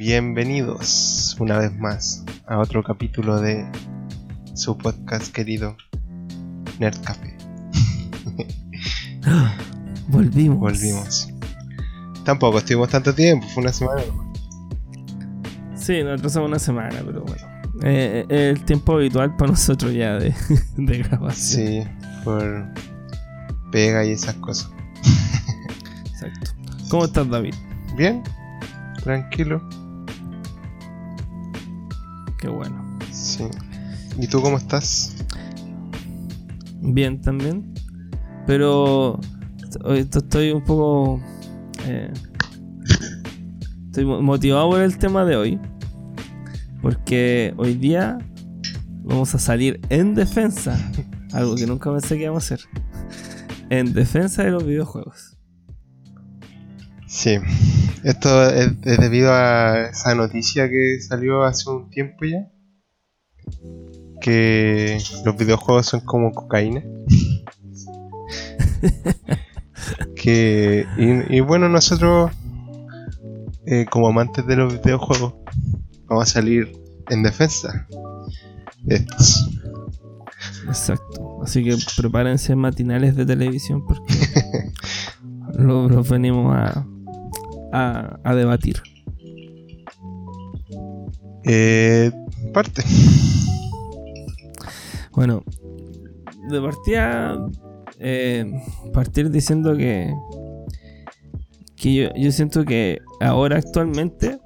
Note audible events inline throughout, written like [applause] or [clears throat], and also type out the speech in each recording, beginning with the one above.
Bienvenidos una vez más a otro capítulo de su podcast querido Nerd Café. Volvimos. Volvimos. Tampoco estuvimos tanto tiempo, fue una semana. Sí, nosotros somos una semana, pero bueno. Eh, eh, el tiempo habitual para nosotros ya de, [laughs] de grabación. Sí, por pega y esas cosas. Exacto. ¿Cómo estás, David? Bien, tranquilo. Qué bueno. Sí. ¿Y tú cómo estás? Bien también. Pero estoy un poco. eh, estoy mo- motivado por el tema de hoy. Porque hoy día vamos a salir en defensa. [laughs] Algo que nunca pensé que íbamos a hacer. En defensa de los videojuegos. Sí. Esto es, es debido a esa noticia que salió hace un tiempo ya. Que los videojuegos son como cocaína. [laughs] que y, y bueno nosotros eh, como amantes de los videojuegos vamos a salir en defensa de estos. Exacto. Así que prepárense matinales de televisión porque [laughs] lo- los venimos a, a, a debatir. Eh, parte. Bueno, de partida, eh, partir diciendo que, que yo, yo siento que ahora actualmente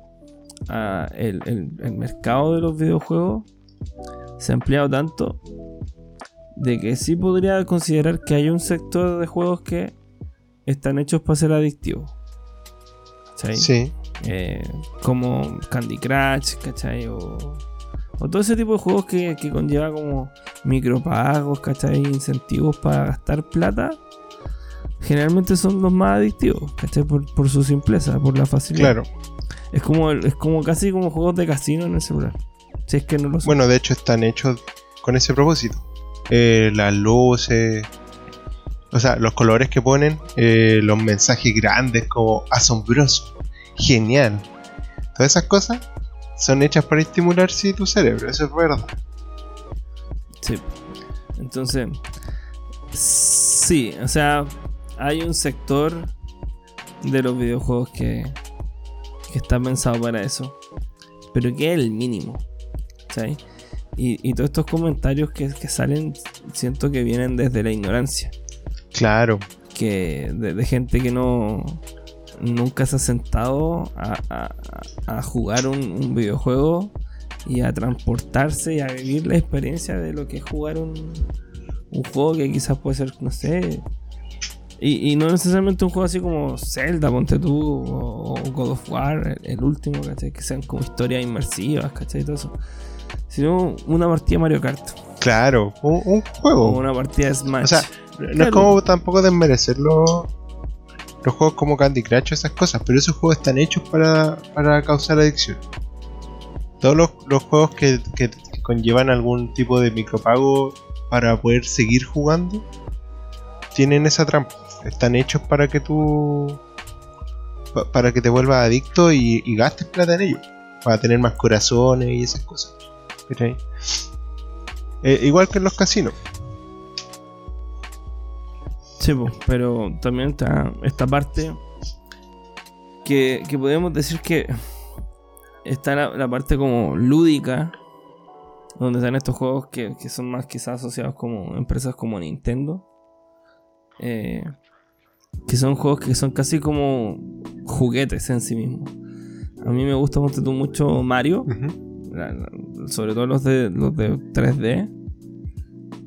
ah, el, el- el mercado de los videojuegos se ha ampliado tanto de que sí podría considerar que hay un sector de juegos que están hechos para ser adictivos. ¿Cachai? Sí. eh, como Candy Crush, ¿cachai? O, o todo ese tipo de juegos que, que conlleva como micropagos, ¿cachai? Incentivos para gastar plata. Generalmente son los más adictivos, ¿cachai? Por, por su simpleza, por la facilidad. Claro. Es como, es como casi como juegos de casino en el celular. Si es que no lo son. Bueno, de hecho están hechos con ese propósito. Eh, las luces, o sea, los colores que ponen, eh, los mensajes grandes como asombroso, genial. Todas esas cosas son hechas para estimular sí, tu cerebro, eso es verdad. Sí. Entonces, sí, o sea, hay un sector de los videojuegos que, que está pensado para eso, pero que es el mínimo. ¿sabes? Y, y todos estos comentarios que, que salen, siento que vienen desde la ignorancia, Claro, que de, de gente que no nunca se ha sentado a, a- a jugar un, un videojuego y a transportarse y a vivir la experiencia de lo que es jugar un, un juego que quizás puede ser, no sé. Y, y no necesariamente un juego así como Zelda, ponte tú, o, o God of War, el, el último, ¿cachai? Que sean como historias inmersivas, ¿cachai? Todo eso. Sino una partida de Mario Kart, claro, un, un o juego. una partida de Smash. O sea, no es como tampoco desmerecer los, juegos como Candy Crush esas cosas, pero esos juegos están hechos para, para causar adicción. Todos los, los juegos que, que conllevan algún tipo de micropago para poder seguir jugando tienen esa trampa. Están hechos para que tú. pa- para que te vuelvas adicto y, gastes plata en ellos. Para tener más corazones y esas cosas. Eh, igual que en los casinos. Sí, pero también está esta parte que, que podemos decir que está la, la parte como lúdica, donde están estos juegos que, que son más quizás asociados como empresas como Nintendo, eh, que son juegos que son casi como juguetes en sí mismos. A mí me gusta mucho Mario, Ujú. la- la- sobre todo los de los de 3D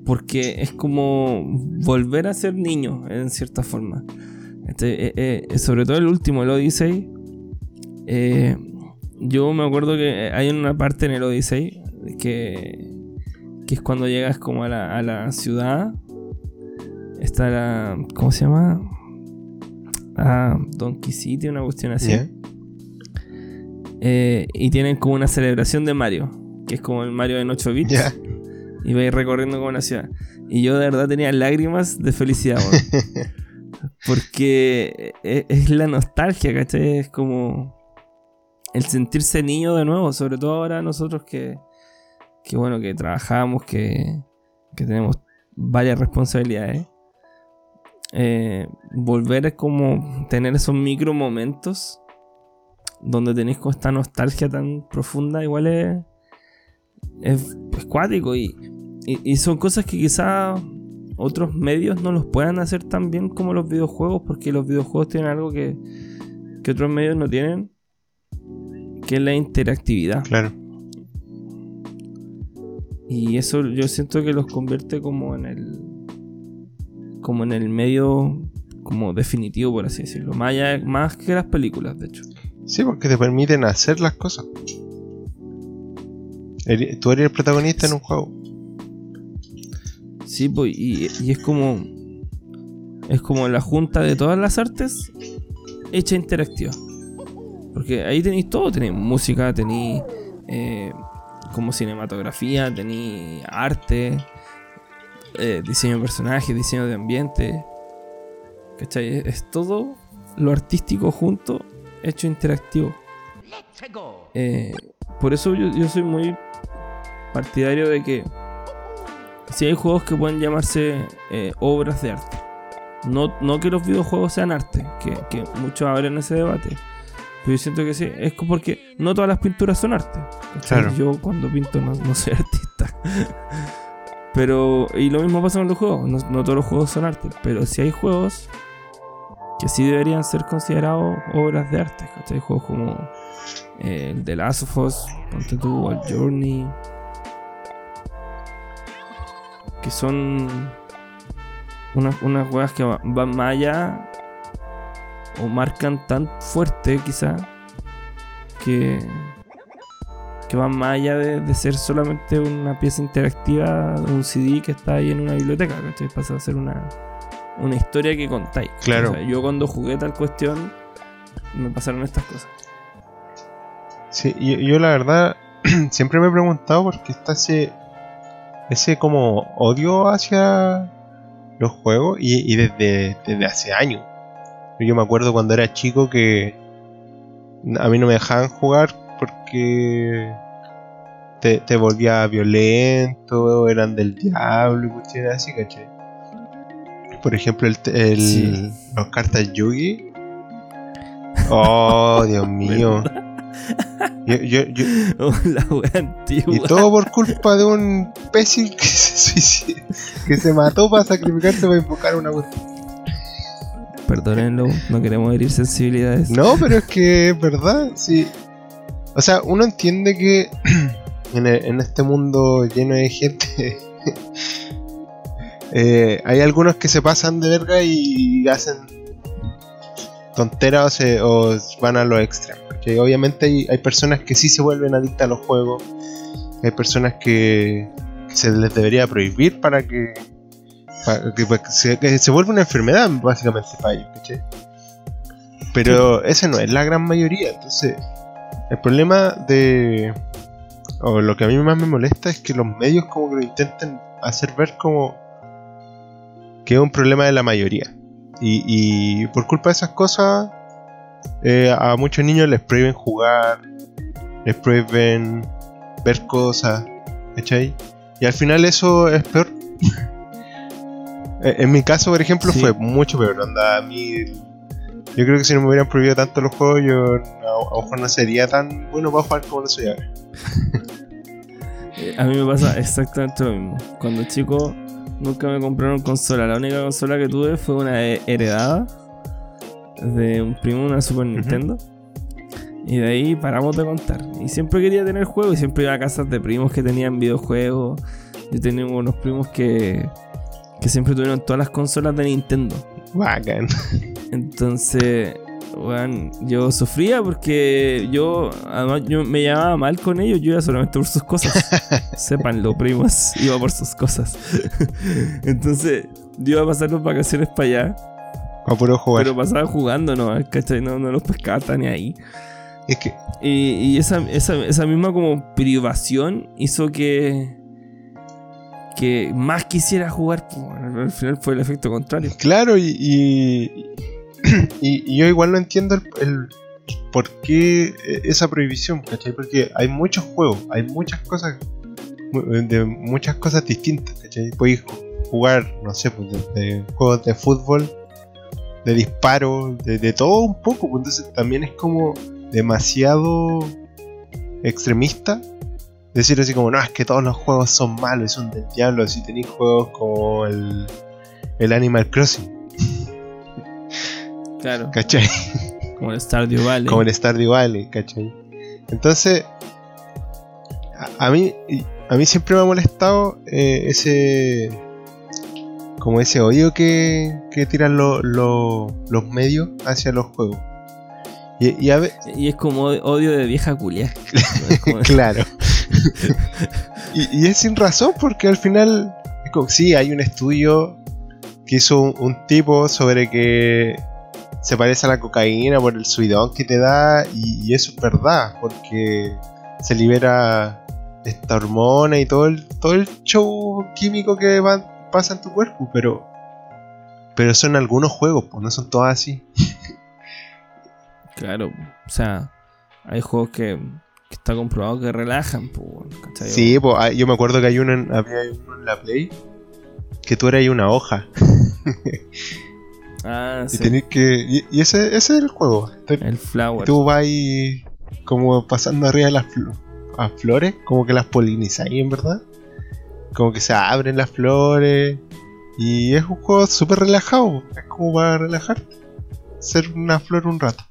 porque es como volver a ser niño en cierta forma Este, eh, eh, sobre todo el último el Odyssey eh, yo me acuerdo que hay una parte en el Odyssey que que es cuando llegas como a la, a la ciudad está la ¿cómo se llama? ah, Donkey City una cuestión así Ya. eh, y tienen como una celebración de Mario, que es como el Mario en 8 bits. Y vais recorriendo como una ciudad. Y yo de verdad tenía lágrimas de felicidad. [laughs] Porque e- es la nostalgia, ¿cachai? Es como. el sentirse niño de nuevo, sobre todo ahora nosotros que, que bueno, que trabajamos, que, que tenemos varias responsabilidades. Eh, volver es como tener esos micro momentos donde tenéis con esta nostalgia tan profunda, igual es, es, cuático y, y, son cosas que quizá otros medios no los puedan hacer tan bien como los videojuegos, porque los videojuegos tienen algo que, que otros medios no tienen, que es la interactividad. Claro. Y eso yo siento que los convierte como en el. como en el medio como definitivo, por así decirlo. Más, más que las películas, de hecho. Sí, porque te permiten hacer las cosas. Tú eres el protagonista en un juego. Sí, pues, y, es como. Es como la junta de todas las artes hecha interactiva. Porque ahí tenéis todo: tenéis música, tenéis. Eh, como cinematografía, tenéis arte, eh, diseño de personajes, diseño de ambiente. ¿Cachai? Es todo lo artístico junto hecho interactivo. Eh, por eso yo, soy muy partidario de que si hay juegos que pueden llamarse eh, obras de arte, no, no que los videojuegos sean arte, que, que muchos abren ese debate. Pero yo siento que sí, es porque no todas las pinturas son arte. Yo cuando pinto no, soy [laughs] artista. pero, y lo mismo pasa con los juegos, no, no todos los juegos son arte, pero si hay juegos que sí deberían ser considerados obras de arte. ¿cachai? Juegos como eh, el de Last of Us, Ponte tú, el Journey, que son unas, unas juegas que van más allá o marcan tan fuerte, quizá, que, que van más allá de, ser solamente una pieza interactiva, un CD que está ahí en una biblioteca, ¿cachai? Pasa a ser una una historia que contáis. Claro. yo cuando jugué tal cuestión, me pasaron estas cosas. Sí, yo, la verdad [clears throat] siempre me he preguntado por qué está ese, ese como odio hacia los juegos y, desde, desde hace años. Yo me acuerdo cuando era chico que a mí no me dejaban jugar porque te, te volvía violento, eran del diablo y cuestiones así, ¿cachai? Por ejemplo, el, el los cartas Yugi. Oh, Dios mío. [laughs] Yo, yo, [laughs] la wea antigua. Y todo por culpa de un imbécil que se que se mató para sacrificarse para invocar una cuestión. Perdónenlo, no queremos herir sensibilidades. No, pero es que es verdad, sí. O sea, uno entiende que [clears throat] en, en este mundo lleno de gente [laughs] eh, hay algunos que se pasan de verga y hacen tonteras o, van a lo extremo. Que obviamente hay, personas que sí se vuelven adictas a los juegos. Hay personas que, se les debería prohibir para que, pues, se, vuelva una enfermedad básicamente para ellos. Pero ese no es la gran mayoría. Entonces, el problema de... O lo que a mí más me molesta es que los medios como que lo intenten hacer ver como que es un problema de la mayoría. Y, por culpa de esas cosas, eh, a muchos niños les prohíben jugar, les prohíben ver cosas, ¿cachai? Y al final eso es peor. [laughs] en mi caso, por ejemplo, fue mucho peor. Anda, a mí, yo creo que si no me hubieran prohibido tanto los juegos, yo a, lo mejor no sería tan bueno para jugar como lo soy ahora. [laughs] Eh, a mí me pasa exactamente lo mismo. Cuando chico Nunca me compraron consola. La única consola que tuve fue una heredada de un primo, una Super Nintendo. Y de ahí paramos de contar. Y siempre quería tener juegos y siempre iba a casas de primos que tenían videojuegos. Yo tenía unos primos que, que siempre tuvieron todas las consolas de Nintendo. Bacán. Entonces, bueno, yo sufría porque yo, además, yo me llamaba mal con ellos, yo iba solamente por sus cosas. [laughs] Sépanlo, primos, iba por sus cosas. [laughs] Entonces, yo iba a pasar las vacaciones para allá. A puro jugar. Pero pasaba jugando, ¿no? ¿Cachai? No, no los pescaba ni ahí. Es que. Y, esa, esa, misma como privación hizo que. que más quisiera jugar. Pues, al final fue el efecto contrario. Claro, y y, [clears throat] yo igual no entiendo el, ¿por qué e- esa prohibición? ¿Cachai? Porque hay muchos juegos, hay muchas cosas, mu- de muchas cosas distintas, ¿cachai? Podéis jugar, no sé, pues, desde juegos de fútbol, de disparo, de, de todo un poco, pues, entonces también es como demasiado extremista decir así como, no, es que todos los juegos son malos, son del diablo, si tenéis juegos como el, el Animal Crossing, Claro, ¿cachai? como el Stardew Valley. como en Stardew Valley, ¿cachai? Entonces, a, a mí a mí siempre me ha molestado eh, ese como ese odio que, que tiran lo- lo- los medios hacia los juegos. Y, y a ve- Y es como odio de vieja culia. [laughs] claro. y, y es sin razón porque al final, es como- sí, hay un estudio que hizo un, un tipo sobre que se parece a la cocaína por el subidón que te da y, y eso es verdad porque se libera esta hormona y todo el, todo el show químico que va- pasa en tu cuerpo, pero pero son algunos juegos, pues no son todos así. Claro, o sea, hay juegos que, que está comprobado que relajan, pues. Sí, pues, yo me acuerdo que hay uno en, había uno en la Play que tú eras una hoja [laughs] Ah, y sí. tenés que y, y ese, ese es el juego. El Flower. Tú vas ahí como pasando arriba de las a flores, como que las polinizáis en verdad. Como que se abren las flores y es un juego súper relajado, es como para relajarte, ser una flor un rato.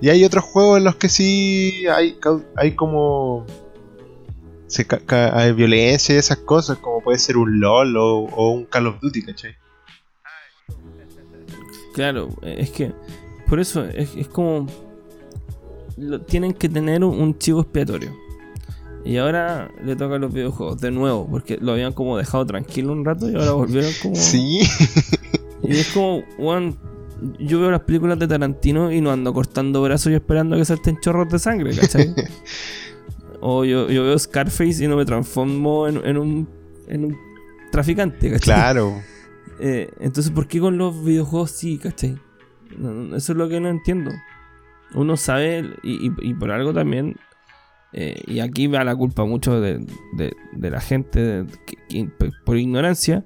Y hay otros juegos en los que sí hay, hay como se hay violencia y esas cosas, como puede ser un LOL o, o un Call of Duty, ¿cachai? Claro, es que por eso es, es como lo- tienen que tener un, un chivo expiatorio. Y ahora le toca a los videojuegos de nuevo, porque lo habían como dejado tranquilo un rato y ahora [laughs] volvieron como Sí, y es como, weón, yo veo las películas de Tarantino y no ando cortando brazos y esperando a que salten chorros de sangre, ¿cachai? [laughs] o yo, yo veo Scarface y no me transformo en, en un en un traficante, ¿cachai? claro. Eh, entonces, ¿por qué con los videojuegos sí, cachai? Eso es lo que no entiendo. Uno sabe, y, y- y por algo también, eh, y aquí va la culpa mucho de, de- de la gente de- que- que- por ignorancia.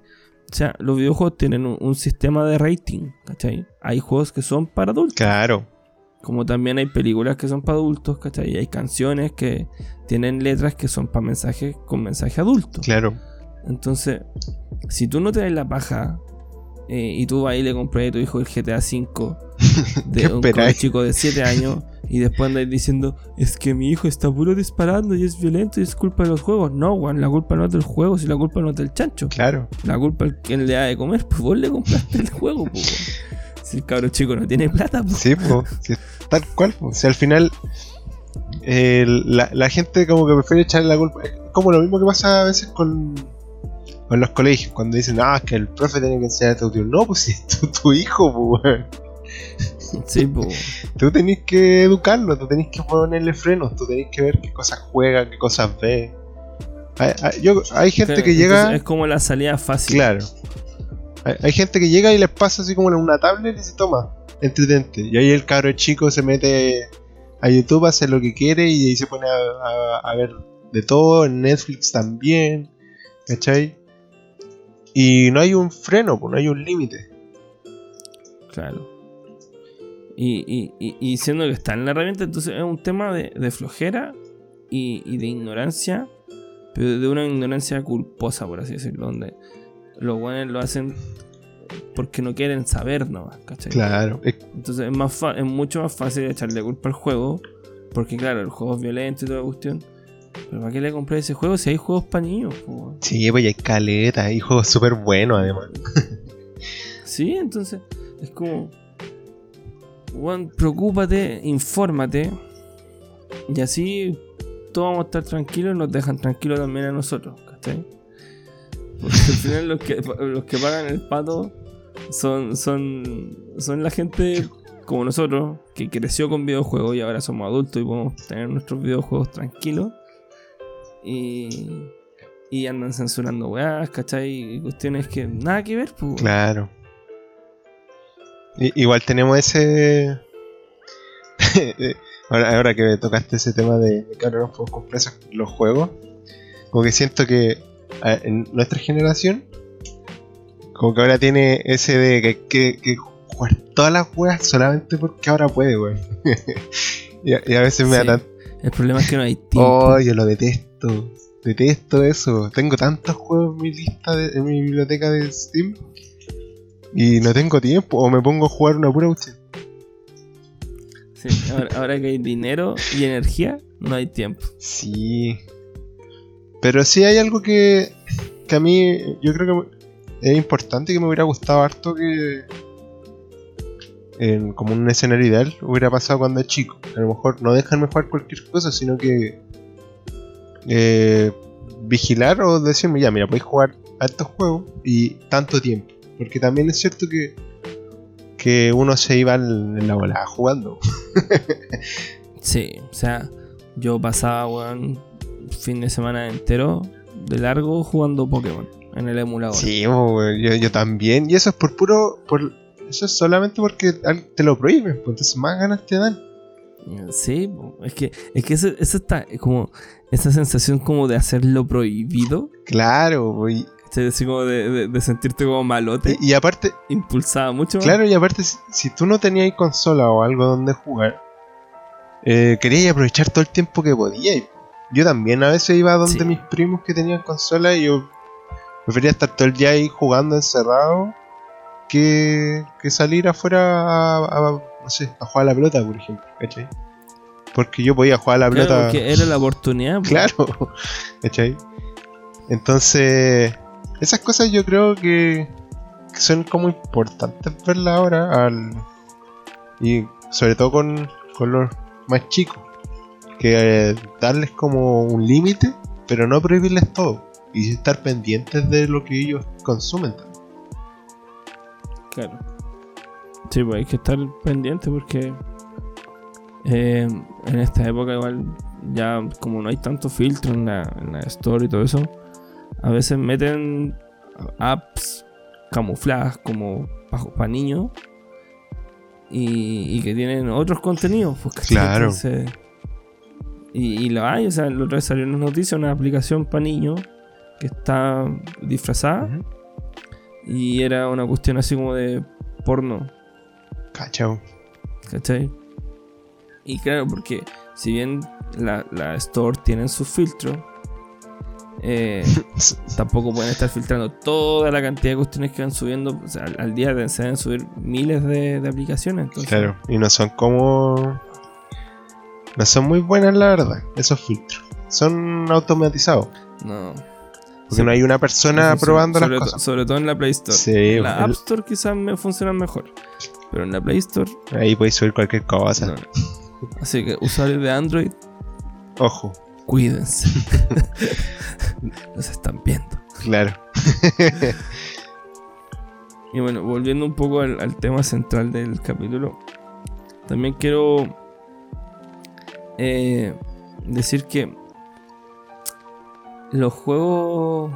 O sea, los videojuegos tienen un, un sistema de rating, ¿cachai? Hay juegos que son para adultos, Claro, como también hay películas que son para adultos, ¿cachai? Y hay canciones que tienen letras que son para mensajes con mensaje adulto. claro. Entonces, si tú no te das la paja eh, y tú vas y le compras a tu hijo el GTA V [laughs] ¿Qué de un chico de 7 años y después andáis diciendo es que mi hijo está puro disparando y es violento y es culpa de los juegos. No, weón, la culpa no es del juego, si la culpa no es del chancho. Claro. La culpa es quien le da de comer, pues vos le compraste el juego, pues. Si el cabro chico no tiene plata, pues. Sí, sí, tal cual. po. Si al final eh, la, la gente como que prefiere echarle la culpa. Es como lo mismo que pasa a veces con, con los colegios, cuando dicen, ah, es que el profe tiene que enseñarte a tu No, pues [laughs] si es tu, tu hijo, weón. Sí, pues. Tú tenés que educarlo, tú tenés que ponerle frenos, tú tenés que ver qué cosas juega, qué cosas ve. Hay, hay- yo- hay gente que llega. Es como la salida fácil. Claro. Hay, hay gente que llega y les pasa así como en una tablet y se toma, entretente. Y ahí el cabro chico se mete a YouTube, hace lo que quiere y ahí se pone a, a- a ver de todo, en Netflix también, ¿cachai? Y no hay un freno, pues no hay un límite. Claro. Y, y, y, y siendo que está en la herramienta, entonces es un tema de, de flojera y, y de ignorancia, pero de una ignorancia culposa, por así decirlo, donde los buenos lo hacen porque no quieren saber nomás, ¿cachai? Claro. Es- Entonces es, más fa- es mucho más fácil echarle culpa al juego, porque claro, el juego es violento y toda la cuestión. Pero ¿para qué le compré ese juego si hay juegos para niños? po, sí, pues y hay caleta, hay juegos súper buenos además. Sí, entonces es como. Juan, preocúpate, infórmate. Y así todos vamos a estar tranquilos y nos dejan tranquilos también a nosotros, ¿cachai? Porque al final los que, los que pagan el pato son, son, son la gente como nosotros, que creció con videojuegos y ahora somos adultos y podemos tener nuestros videojuegos tranquilos. Y, y andan censurando weas, ¿cachai? Y cuestiones que nada que ver, pues. Claro. I- igual tenemos ese [laughs] ahora, ahora que tocaste ese tema de, de que ahora no podemos comprar esos- los juegos, como que siento que a- en nuestra generación, como que ahora tiene ese de que hay que, que jugar todas las weas solamente porque ahora puede, weón. [laughs] y, a, y a veces me Sí. da tan. El problema es que no hay tiempo. Oh, yo lo detesto. Detesto eso. Tengo tantos juegos en mi lista, de- en mi biblioteca de Steam. Y no tengo tiempo. O me pongo a jugar una pura cuestión. Sí, ahora, ahora que hay dinero y energía, no hay tiempo. Sí. Pero sí hay algo que, que a mí yo creo que es importante que me hubiera gustado harto que en, como un escenario ideal hubiera pasado cuando es chico. A lo mejor no dejarme jugar cualquier cosa, sino que eh, vigilar o decirme ya, mira, podéis jugar a estos juegos y tanto tiempo. Porque también es cierto que, que uno se iba en la volada jugando. Sí, o sea, yo pasaba, weón, fin de semana entero de largo jugando Pokémon en el emulador. Sí, weón, yo, yo también. Y eso es por puro. Por, eso es solamente porque te lo prohíben. Pues entonces más ganas te dan. Sí, es que, es que eso, eso está es como esa sensación como de hacerlo prohibido. Claro, bo, y, ¿cachai? Así como de, de- de sentirte como malote. y, y aparte, impulsaba mucho más. claro, y aparte, si, si tú no tenías consola o algo donde jugar, eh, querías aprovechar todo el tiempo que podías. Yo también a veces iba donde Sí. mis primos que tenían consola y yo prefería estar todo el día ahí jugando encerrado que, que salir afuera a, a- no sé, a jugar a la pelota, por ejemplo, ¿cachai? Porque yo podía jugar a la Claro, pelota. porque era la oportunidad. po. Claro, [laughs] ¿cachai? Entonces, esas cosas yo creo que, que son como importantes verlas ahora, al, y sobre todo con, con los más chicos, que eh, darles como un límite, pero no prohibirles todo, y estar pendientes de lo que ellos consumen. también. Claro. Sí, pues hay que estar pendiente porque eh, en esta época igual ya como no hay tanto filtro en la, en la store y todo eso, a veces meten apps camufladas como para niños y, y que tienen otros contenidos. Pues. Claro. Entonces, y, y lo hay, o sea, la otra vez salió una noticia, una aplicación para niños que está disfrazada y era una cuestión así como de porno, Cachao. ¿cachai? Y claro, porque si bien la, la store tiene sus filtros, eh, [laughs] tampoco pueden estar filtrando toda la cantidad de cuestiones que van subiendo. O sea, al, al día se deben subir miles de, de aplicaciones. Entonces, Claro, y no son como. No son muy buenas, la verdad, esos filtros. Son automatizados. no. Porque Sí, no hay una persona probando sobre las cosas. sobre todo en la Play Store. Sí, en la el- App Store quizás me funcionan mejor. Pero en la Play Store, ahí podéis subir cualquier cosa. no. Así que usuarios de Android, Ojo, cuídense. [laughs] Nos están viendo. claro. [laughs] Y bueno, volviendo un poco al, al tema central del capítulo, también quiero eh, decir que los juegos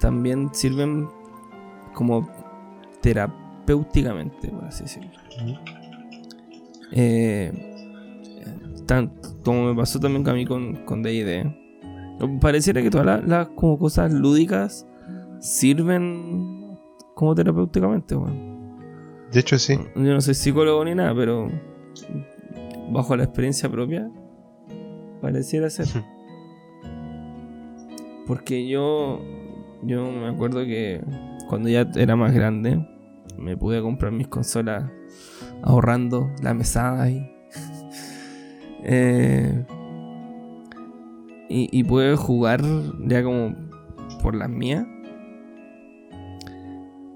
también sirven como terapéuticamente, por así decirlo. Eh, tan- como me pasó también a mí con, con D&D. Pareciera que todas las, las como cosas lúdicas sirven como terapéuticamente, weón. De hecho, sí. Yo no soy psicólogo ni nada, pero bajo la experiencia propia, pareciera ser. Porque yo, yo me acuerdo que cuando ya era más grande, me pude comprar mis consolas ahorrando la mesada y, [laughs] eh, y, y pude jugar ya como por las mías.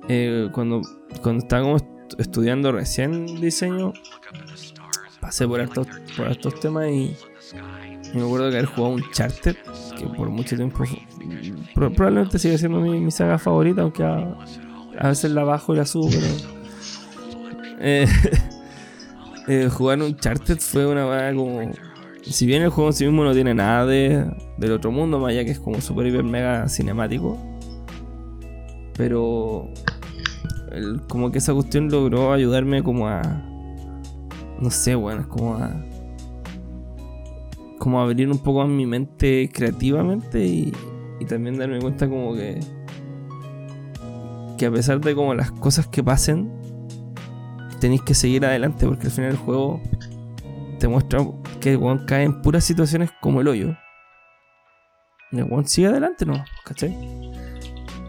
Eh, cuando, cuando estaba como est- estudiando recién diseño, pasé por estos, por estos temas y, me acuerdo que haber jugado un charter que por mucho tiempo probablemente sigue siendo mi, mi saga favorita, aunque a, a veces la bajo y la subo, pero eh, [laughs] eh, jugar un charter fue una weá como si bien el juego en sí mismo no tiene nada de, del otro mundo, más allá que es como super hiper mega cinemático. Pero como que esa cuestión logró ayudarme como a no sé, bueno, es como a, como abrir un poco más mi mente creativamente y, y también darme cuenta como que que a pesar de como las cosas que pasen tenéis que seguir adelante porque al final el juego te muestra que el cae en puras situaciones como el hoyo y el one sigue adelante no ¿cachai?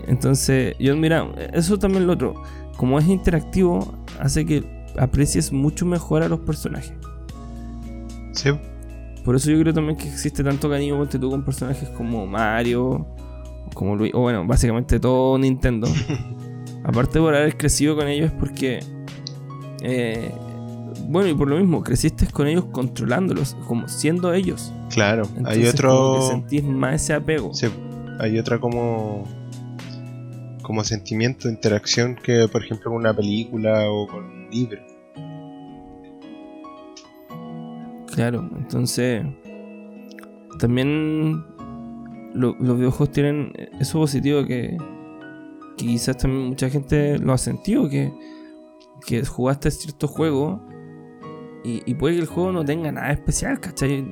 entonces yo mira eso también lo otro como es interactivo hace que aprecies mucho mejor a los personajes Sí. por eso yo creo también que existe tanto cariño ponte tú con personajes como Mario, como Luis, o bueno, básicamente todo Nintendo. [laughs] Aparte por haber crecido con ellos es porque, eh, bueno, y por lo mismo, creciste con ellos controlándolos, como siendo ellos. Claro, hay Entonces, como que otro. sentís más ese apego. Sí, hay otra como. como sentimiento de interacción que, por ejemplo, con una película o con un libro. Claro, entonces también lo- los videojuegos tienen eso positivo que, que quizás también mucha gente lo ha sentido, que, que jugaste cierto juego y, y puede que el juego no tenga nada especial, ¿cachai?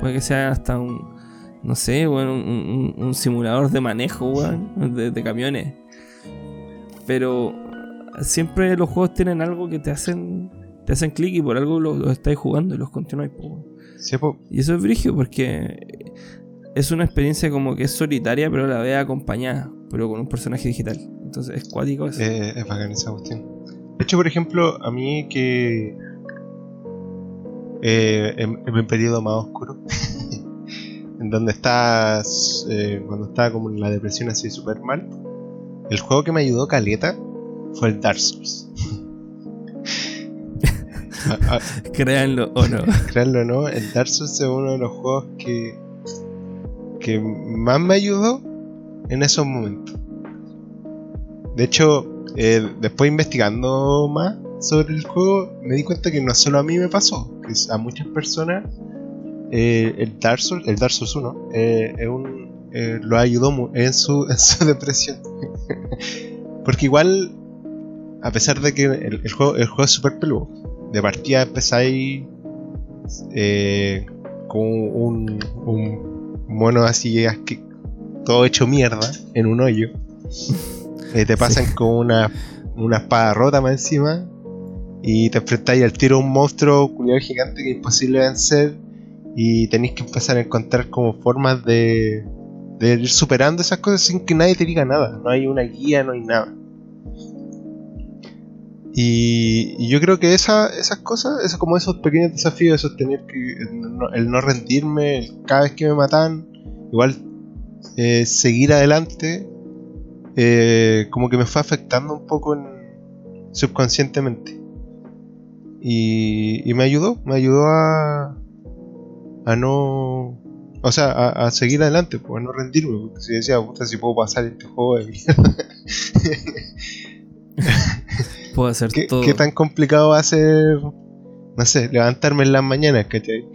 Puede que sea hasta un, no sé, bueno, un, un- un simulador de manejo, weón, de, de camiones. Pero siempre los juegos tienen algo que te hacen te hacen clic y por algo los, los estáis jugando y los continuáis. Sí, Y eso es brigio porque es una experiencia como que es solitaria, pero la vez acompañada, pero con un personaje digital. Entonces es cuático eso. eh, es bacán esa cuestión. De hecho, por ejemplo, a mí que. eh, en, en mi periodo más oscuro, [laughs] en donde estás. eh, cuando estaba como en la depresión así súper mal, el juego que me ayudó caleta fue el Dark Souls. [laughs] A- a- Créanlo o no. [laughs] Créanlo o no, el Dark Souls es uno de los juegos que, que más me ayudó en esos momentos. De hecho, eh, después investigando más sobre el juego, me di cuenta que no solo a mí me pasó, que a muchas personas eh, el Dark Souls, el Dark Souls 1, eh, lo ayudó en su, [laughs] en su depresión. [laughs] Porque igual, a pesar de que el, juego, es súper peludo, de partida empezáis con un, un mono así asque- todo hecho mierda en un hoyo. [laughs] Eh, te pasan con una, una espada rota más encima y te enfrentáis al tiro a un monstruo culiado gigante que es imposible vencer y tenéis que empezar a encontrar como formas de, de ir superando esas cosas sin que nadie te diga nada. No hay una guía, no hay nada. Y, y yo creo que esa, esas cosas, esos, como esos pequeños desafíos, esos tener que el no, el no rendirme, el cada vez que me matan, igual eh, seguir adelante, eh, como que me fue afectando un poco en- subconscientemente. Y, y me ayudó, me ayudó a, a no, o sea, a, a seguir adelante, pues, a no rendirme, porque si decía, puta, si puedo pasar este juego de mierda. [laughs] Puedo hacer ¿Qué, todo. qué tan complicado va a ser, no sé, levantarme en las mañanas, ¿cachai?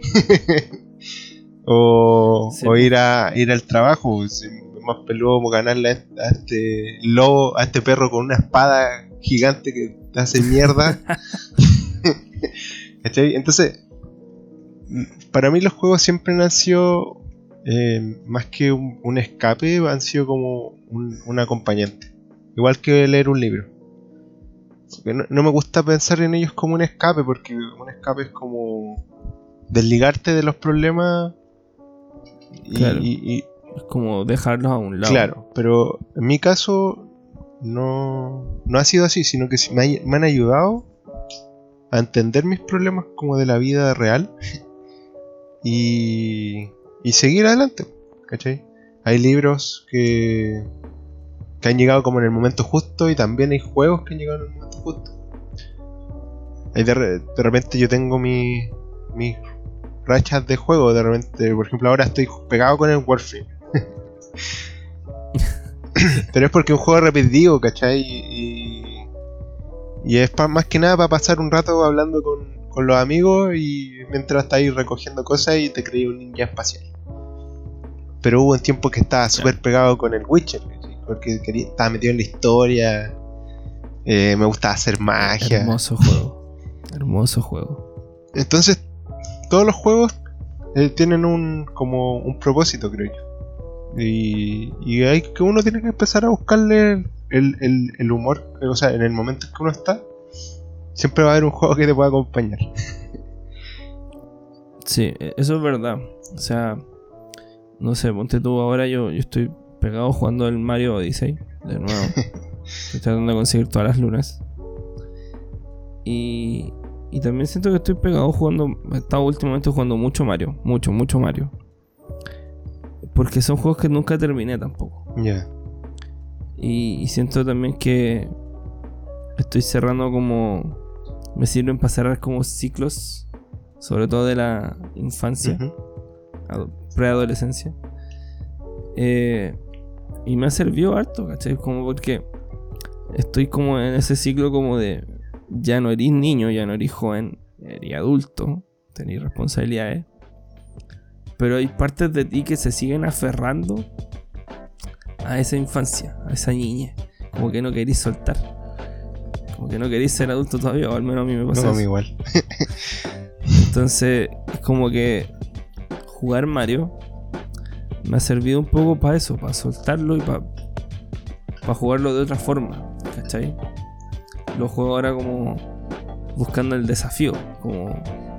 [laughs] o, Sí. o ir a ir al trabajo, si más peludo como ganarle a, a este lobo, a este perro con una espada gigante que te hace mierda. [laughs] Entonces, para mí los juegos siempre han sido eh, más que un, un escape, han sido como un, un acompañante. Igual que leer un libro. No, no me gusta pensar en ellos como un escape, porque un escape es como desligarte de los problemas. Y, Claro. y- y- Es como dejarlos a un lado. claro, pero en mi caso no, no ha sido así, sino que me, han ayudado a entender mis problemas como de la vida real [laughs] y, y seguir adelante, ¿cachai? Hay libros que, que han llegado como en el momento justo y también hay juegos que han llegado en el momento justo. Hay de, de repente yo tengo mi- mis rachas de juego, de repente, por ejemplo ahora estoy pegado con el Warframe. Pero es porque es un juego repetitivo, ¿cachai? Y, y es pa- más que nada para pasar un rato hablando con, con los amigos y mientras estáis recogiendo cosas y te creí un ninja espacial. Pero hubo un tiempo que estaba súper pegado con el Witcher, ¿cachai? porque quería, estaba metido en la historia, eh, me gustaba hacer magia. Hermoso juego. Hermoso juego. Entonces, todos los juegos eh, tienen un como un propósito, creo yo. Y, y hay que uno tiene que empezar a buscarle el, el, el humor, o sea, en el momento en que uno está, siempre va a haber un juego que te pueda acompañar. Sí, e- eso es verdad. O sea, no sé, ponte tú ahora, yo, yo estoy pegado jugando el Mario Odyssey, de nuevo. [laughs] estoy tratando de conseguir todas las lunas. Y, y también siento que estoy pegado jugando, he estado últimamente jugando mucho Mario, mucho, mucho Mario. Porque son juegos que nunca terminé tampoco. Ya. Y, y siento también que estoy cerrando como. Me sirven para cerrar como ciclos, sobre todo de la infancia, Ujú. ado- preadolescencia. Eh, y me ha servido harto, ¿cachai? Como porque estoy como en ese ciclo como de. Ya no eres niño, ya no eres joven, eres adulto, tenés responsabilidades. Pero hay partes de ti que se siguen aferrando a esa infancia, a esa niña. Como que no queréis soltar. Como que no queréis ser adulto todavía, o al menos a mí me pasa No, a eso. mí igual. [laughs] Entonces, es como que jugar Mario me ha servido un poco para eso, para soltarlo y para jugarlo de otra forma, ¿cachai? Lo juego ahora como buscando el desafío, como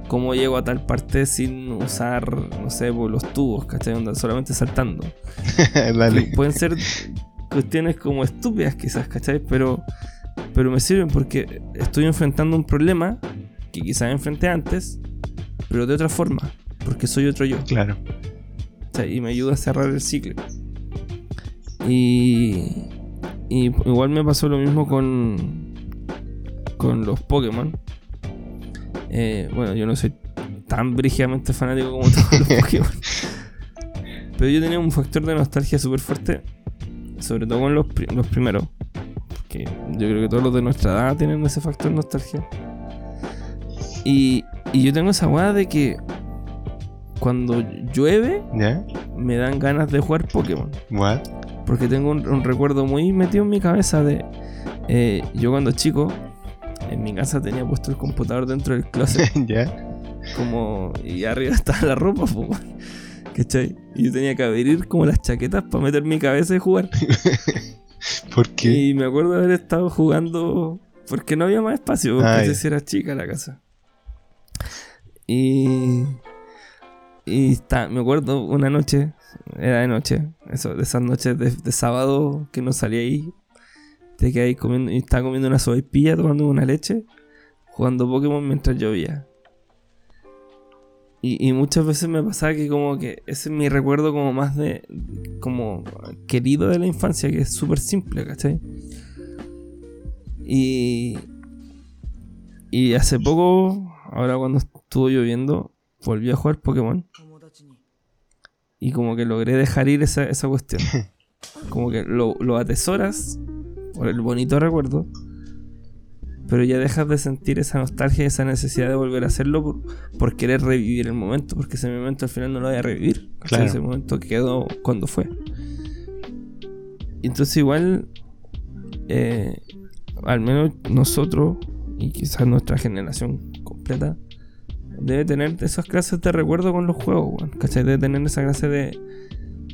cómo llego a tal parte sin usar, no sé, pues, los tubos, ¿cachai? Onda, solamente saltando. [laughs] Pueden ser cuestiones como estúpidas quizás, ¿cachai? Pero, pero me sirven porque estoy enfrentando un problema que quizás enfrenté antes, pero de otra forma, porque soy otro yo. Claro. ¿cachai? Y me ayuda a cerrar el ciclo. Y, y igual me pasó lo mismo con, con los Pokémon. Eh, bueno, yo no soy tan brígidamente fanático como todos los [laughs] Pokémon. Pero yo tenía un factor de nostalgia súper fuerte, sobre todo con los, pri- los primeros. Que yo creo que todos los de nuestra edad tienen ese factor de nostalgia. Y, y yo tengo esa weá de que cuando llueve me dan ganas de jugar Pokémon. What? Porque tengo un, un recuerdo muy metido en mi cabeza de eh, yo cuando chico en mi casa tenía puesto el computador dentro del closet [laughs] ¿Ya? como y arriba [laughs] estaba la ropa, po. ¿cachai? Y yo tenía que abrir como las chaquetas para meter mi cabeza y jugar. [laughs] ¿Por qué? Y me acuerdo de haber estado jugando porque no había más espacio, porque Ah, sí era chica la casa. Y. Y está, me acuerdo una noche, era de noche, eso, de esas noches de, de sábado que no salía ahí, te quedé ahí comiendo, y estaba comiendo una sopaipilla, tomando una leche, jugando Pokémon mientras llovía. Y, y muchas veces me pasaba que como que ese es mi recuerdo como más de, como querido de la infancia, que es súper simple, ¿cachai? Y, y hace poco, ahora cuando estuvo lloviendo, volví a jugar Pokémon. Y como que logré dejar ir esa, esa cuestión. [laughs] Como que lo, lo atesoras por el bonito recuerdo. Pero ya dejas de sentir esa nostalgia, esa necesidad de volver a hacerlo por, por querer revivir el momento. Porque ese momento al final no lo voy a revivir. Ese momento quedó cuando fue. Y entonces igual, eh, al menos nosotros, y quizás nuestra generación completa, debe tener esas clases de recuerdo con los juegos, ¿cachai? Debe tener esa clase de,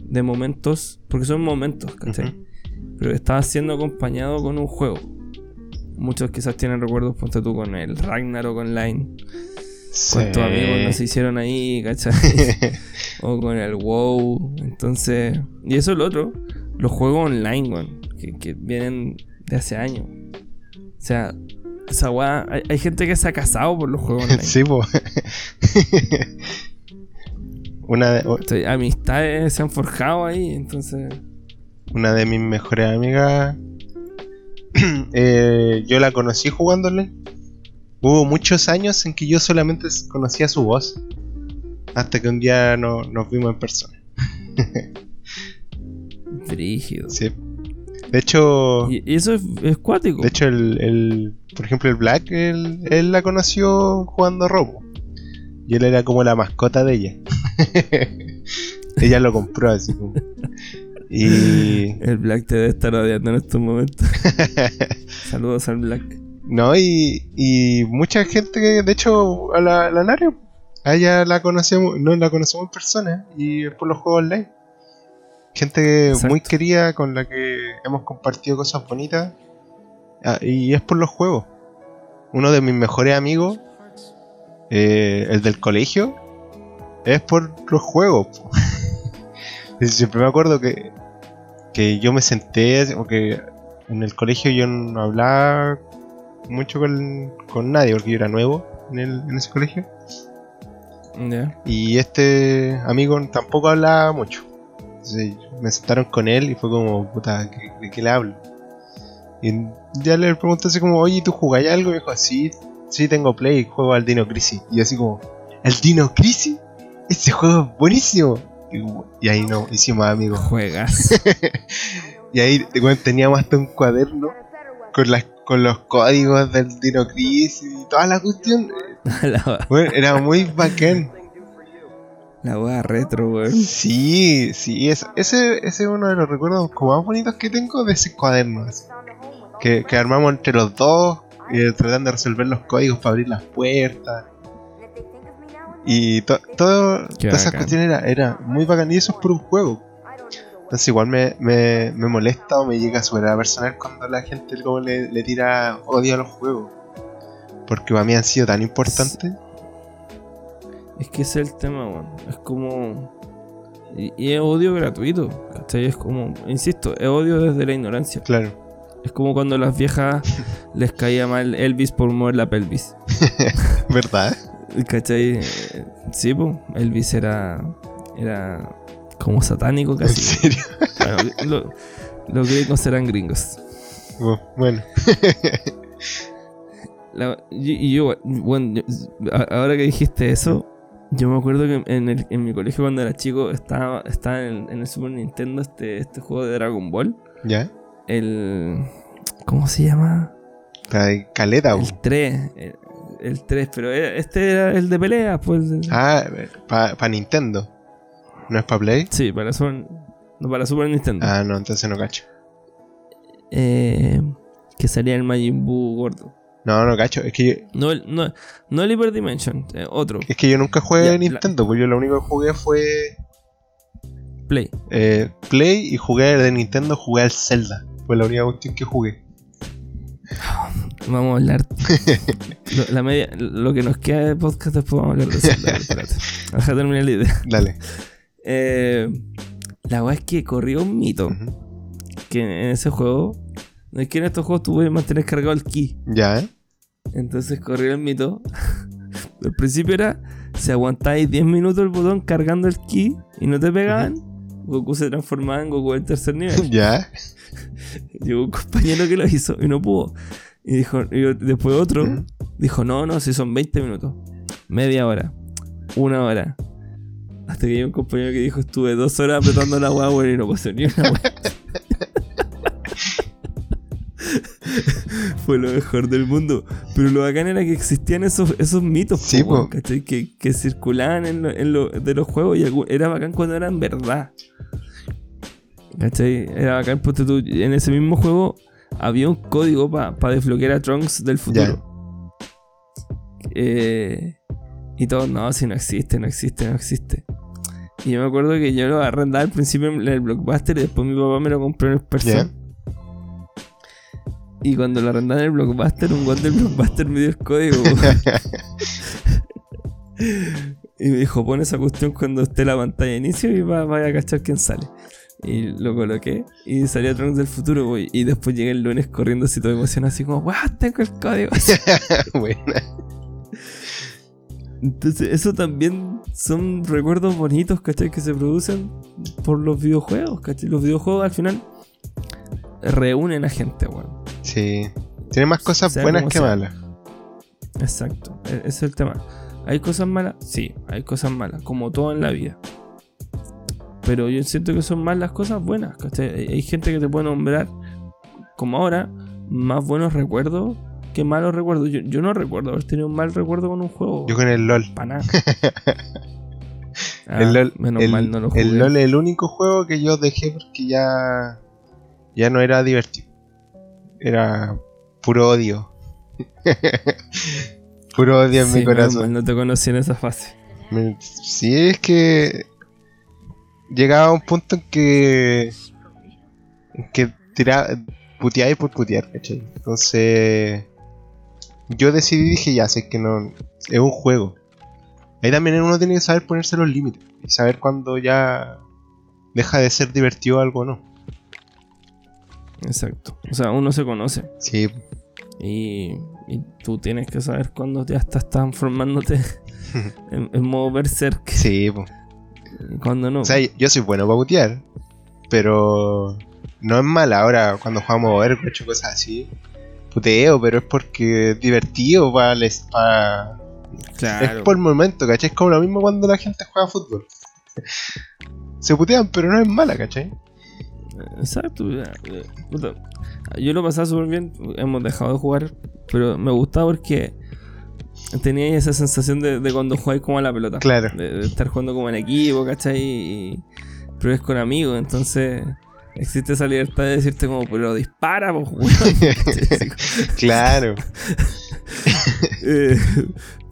de momentos, porque son momentos, ¿cachai? Pero estaba siendo acompañado con un juego. Muchos quizás tienen recuerdos, ponte tú, con el Ragnarok Online. ¿Cuántos amigos nos hicieron ahí, cachai? [laughs] o con el WoW. Entonces, y eso es lo otro. Los juegos online, weón, que, que vienen de hace años. O sea, esa weá. Hay, hay gente que se ha casado por los juegos [laughs] online. sí, po. [laughs] una, de, amistades se han forjado ahí, entonces. Una de mis mejores amigas, [clears throat] eh, yo la conocí jugándole. Hubo muchos años en que yo solamente conocía su voz. Hasta que un día no, nos vimos en persona. [laughs] Brígido. Sí. De hecho, Y, eso es, es cuático. de hecho el, el- por ejemplo, el Black, él, él la conoció jugando Robo. Y él era como la mascota de ella. [laughs] ella lo compró así como. Y [laughs] El Black te debe estar odiando en estos momentos. [laughs] Saludos al Black. No, y, y mucha gente que, de hecho, a la, la Nario, a ella la conocemos, no la conocemos en persona y es por los juegos online. Gente Exacto. muy querida con la que hemos compartido cosas bonitas ah, y es por los juegos. Uno de mis mejores amigos, eh, el del colegio, es por los juegos. [laughs] Siempre me acuerdo que, que yo me senté, o que en el colegio yo no hablaba mucho con, con nadie porque yo era nuevo en, el, en ese colegio. Y este amigo tampoco hablaba mucho. Entonces me sentaron con él y fue como, puta, ¿qué- ¿de qué le hablo? Y ya le pregunté así como, oye, ¿tú jugás algo? Y me dijo, sí, sí tengo Play, juego al Dino Crisis. Y yo así como, ¿el Dino Crisis? Ese juego es buenísimo. Y, y ahí no, hicimos amigos. Juegas. [laughs] Y ahí bueno, teníamos hasta un cuaderno con las con los códigos del Dino Crisis y toda la cuestión. [laughs] Bueno, era muy bacán. la wea retro, weón. Sí, sí, es- ese, ese es uno de los recuerdos como más bonitos que tengo de ese cuaderno. Que, que armamos entre los dos, eh, tratando de resolver los códigos para abrir las puertas. Y to- todo, todas esas cuestiones era, era muy bacán. Y eso es por un juego. Entonces igual me, me, me molesta o me llega a superar personal cuando la gente como le, le tira odio a los juegos. Porque para mí han sido tan importantes. Es que ese es el tema, weón. Es como. Y, y es odio gratuito. ¿Cachai? Es como. Insisto, es odio desde la ignorancia. Claro. Es como cuando a las viejas [laughs] les caía mal Elvis por mover la pelvis. [laughs] ¿Verdad? ¿Cachai? Eh, Sí, pues. Elvis era. Era. Como satánico ¿En casi. serio? Bueno, lo- los gringos eran gringos. Bueno. [laughs] La- y, yo, bueno, yo- ahora que dijiste eso, yo me acuerdo que en, el- en mi colegio cuando era chico estaba, estaba en, en el Super Nintendo este, este juego de Dragon Ball. ¿Ya? El. ¿Cómo se llama? Caleta. El 3. El, el 3, pero era- este era el de pelea, pues. Ah, para Nintendo. ¿No es para Play? Sí, para Super, no, para Super Nintendo. Ah, no, entonces no cacho. Eh, que salía el Majin Buu gordo. No, no cacho. Es que, No, el- no, no el Hyper Dimension, eh, otro. es que yo nunca jugué Ya, a Nintendo, pues yo lo único que jugué fue Play. eh, Play y jugué de Nintendo, jugué al Zelda. Fue la única cuestión que jugué. Vamos a hablar. [laughs] lo, la media, lo que nos queda de podcast después vamos a hablar de eso. Dale, [laughs] espérate. Deja terminar la idea. Dale. Eh, la weá es que corrió un mito. Que en ese juego. No es que en estos juegos tú puedes mantener cargado el ki. Ya, ¿eh? Entonces corrió el mito. [laughs] Al principio era. Si aguantáis 10 minutos el botón cargando el ki y no te pegaban, Goku se transformaba en Goku del tercer nivel. Ya. Llegó un compañero que lo hizo y no pudo. Y dijo, y después otro Ujú. dijo, no, no, si son 20 minutos, media hora, una hora. Hasta que llegó un compañero que dijo, estuve dos horas apretando la guagua y no pasó ni una. [laughs] Fue lo mejor del mundo. Pero lo bacán era que existían esos, esos mitos Sí, que, que circulaban en lo, en lo- de los juegos y era bacán cuando eran verdad. ¿Cachai? Era bacán, ponte tú, en ese mismo juego había un código para desbloquear a Trunks del futuro. Eh, y todos, no, si no existe, no existe, no existe. Y yo me acuerdo que yo lo arrendaba al principio en el Blockbuster y después mi papá me lo compró en el Person. Y cuando lo arrendaba en el Blockbuster, un guante del Blockbuster me dio el código. [laughs] y me dijo, pon esa cuestión cuando esté la pantalla de inicio y va, vaya a cachar quién sale. Y lo coloqué y salió Trunks del futuro, güey. Y después llegué el lunes corriendo así todo emocionado, así como, ¡guau! Tengo el código. [laughs] Buena. Entonces, eso también son recuerdos bonitos, ¿cachai? Que se producen por los videojuegos, ¿cachai? Los videojuegos al final reúnen a gente, weón. Sí. Tiene más cosas Sea buenas que sea. malas. Exacto, e- ese es el tema. ¿Hay cosas malas? Sí, hay cosas malas, como todo en la vida. Pero yo siento que son más las cosas buenas, ¿cachai? Hay gente que te puede nombrar, como ahora, más buenos recuerdos que malos recuerdos. Yo, yo no recuerdo haber tenido un mal recuerdo con un juego. Yo con el LOL. Para nada. [laughs] el Ah, LOL, menos el, mal no lo jugué. el LOL es el único juego que yo dejé porque ya, ya no era divertido. Era puro odio. [laughs] Puro odio en Sí, mi corazón. no te conocí en esa fase. Me- Sí, es que llegaba a un punto en que en que tiraba puteáis por putear, ¿cachai? Entonces yo decidí dije ya sé que no es un juego. Ahí también uno tiene que saber ponerse los límites y saber cuándo ya deja de ser divertido algo o no. Exacto. O sea, uno se conoce. Sí, Y, y tú tienes que saber cuándo ya estás transformándote [laughs] en, en modo berserk. sí, po. Cuando no. O sea, yo soy bueno para putear, pero no es mal ahora cuando jugamos Overwatch o cosas así. Puteo, pero es porque es divertido para claro. Es por el momento, ¿cachai? Es como lo mismo cuando la gente juega fútbol. [laughs] Se putean, pero no es mala, ¿cachai? Exacto. eh, puta. Yo lo pasaba súper bien. Hemos dejado de jugar. Pero me gustaba porque tenía esa sensación de, de cuando jugáis como a la pelota. Claro. De, de estar jugando como en equipo, ¿cachai? Y- pero es con amigos. Entonces existe esa libertad de decirte como, pero dispara, pues, weón. [laughs] [laughs] Claro. [laughs] Eh,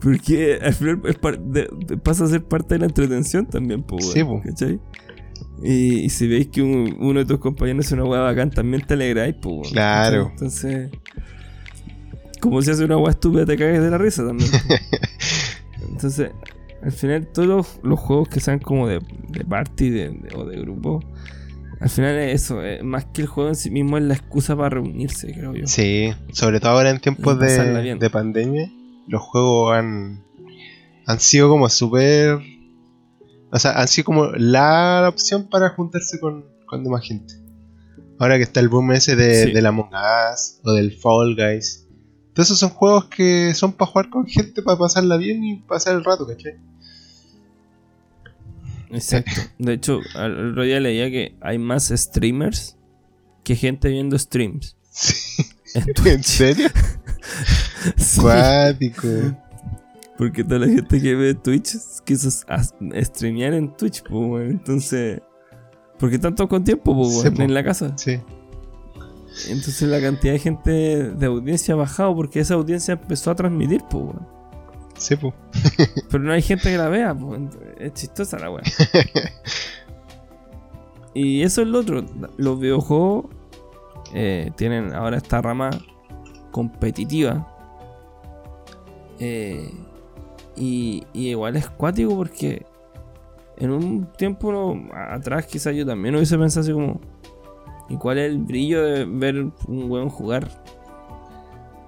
porque al final es par- de- de- pasa a ser parte de la entretención también, pues, weón, Sí, po. ¿cachai? Y, y si veis que un- uno de tus compañeros es una weá bacán, también te alegráis, pues, weón, Claro. ¿cachai? Entonces, como si hace una weá estúpida, te cagues de la risa también. [laughs] Entonces, al final, todos los, los juegos que sean como de, de party de- de- o de grupo, al final es eso, eh, más que el juego en sí mismo es la excusa para reunirse, creo yo. Sí, sobre todo ahora en tiempos de, de pandemia, los juegos han, han sido como súper... O sea, han sido como la opción para juntarse con, con demás gente. Ahora que está el boom ese de, Sí. del Among Us o del Fall Guys. Esos son juegos que son para jugar con gente, para pasarla bien y pasar el rato, ¿cachai? Exacto. De hecho, al el otro día leía que hay más streamers que gente viendo streams. Sí. En ¿En Twitch. serio? [laughs] Sí, Cuático. porque toda la gente que ve Twitch quiso streamear en Twitch, pues. Entonces. Porque todos con tiempo, pues, Sí, en la casa. Sí. Entonces la cantidad de gente de audiencia ha bajado porque esa audiencia empezó a transmitir, pues, weón. Sí, pues. [laughs] Pero no hay gente que la vea, pues. Es chistosa la weá. [laughs] y eso es lo otro. Los videojuegos eh, tienen ahora esta rama competitiva. Eh, y, y igual es cuático porque en un tiempo no- atrás quizás yo también hubiese pensado así como ¿y cuál es el brillo de ver un weón jugar?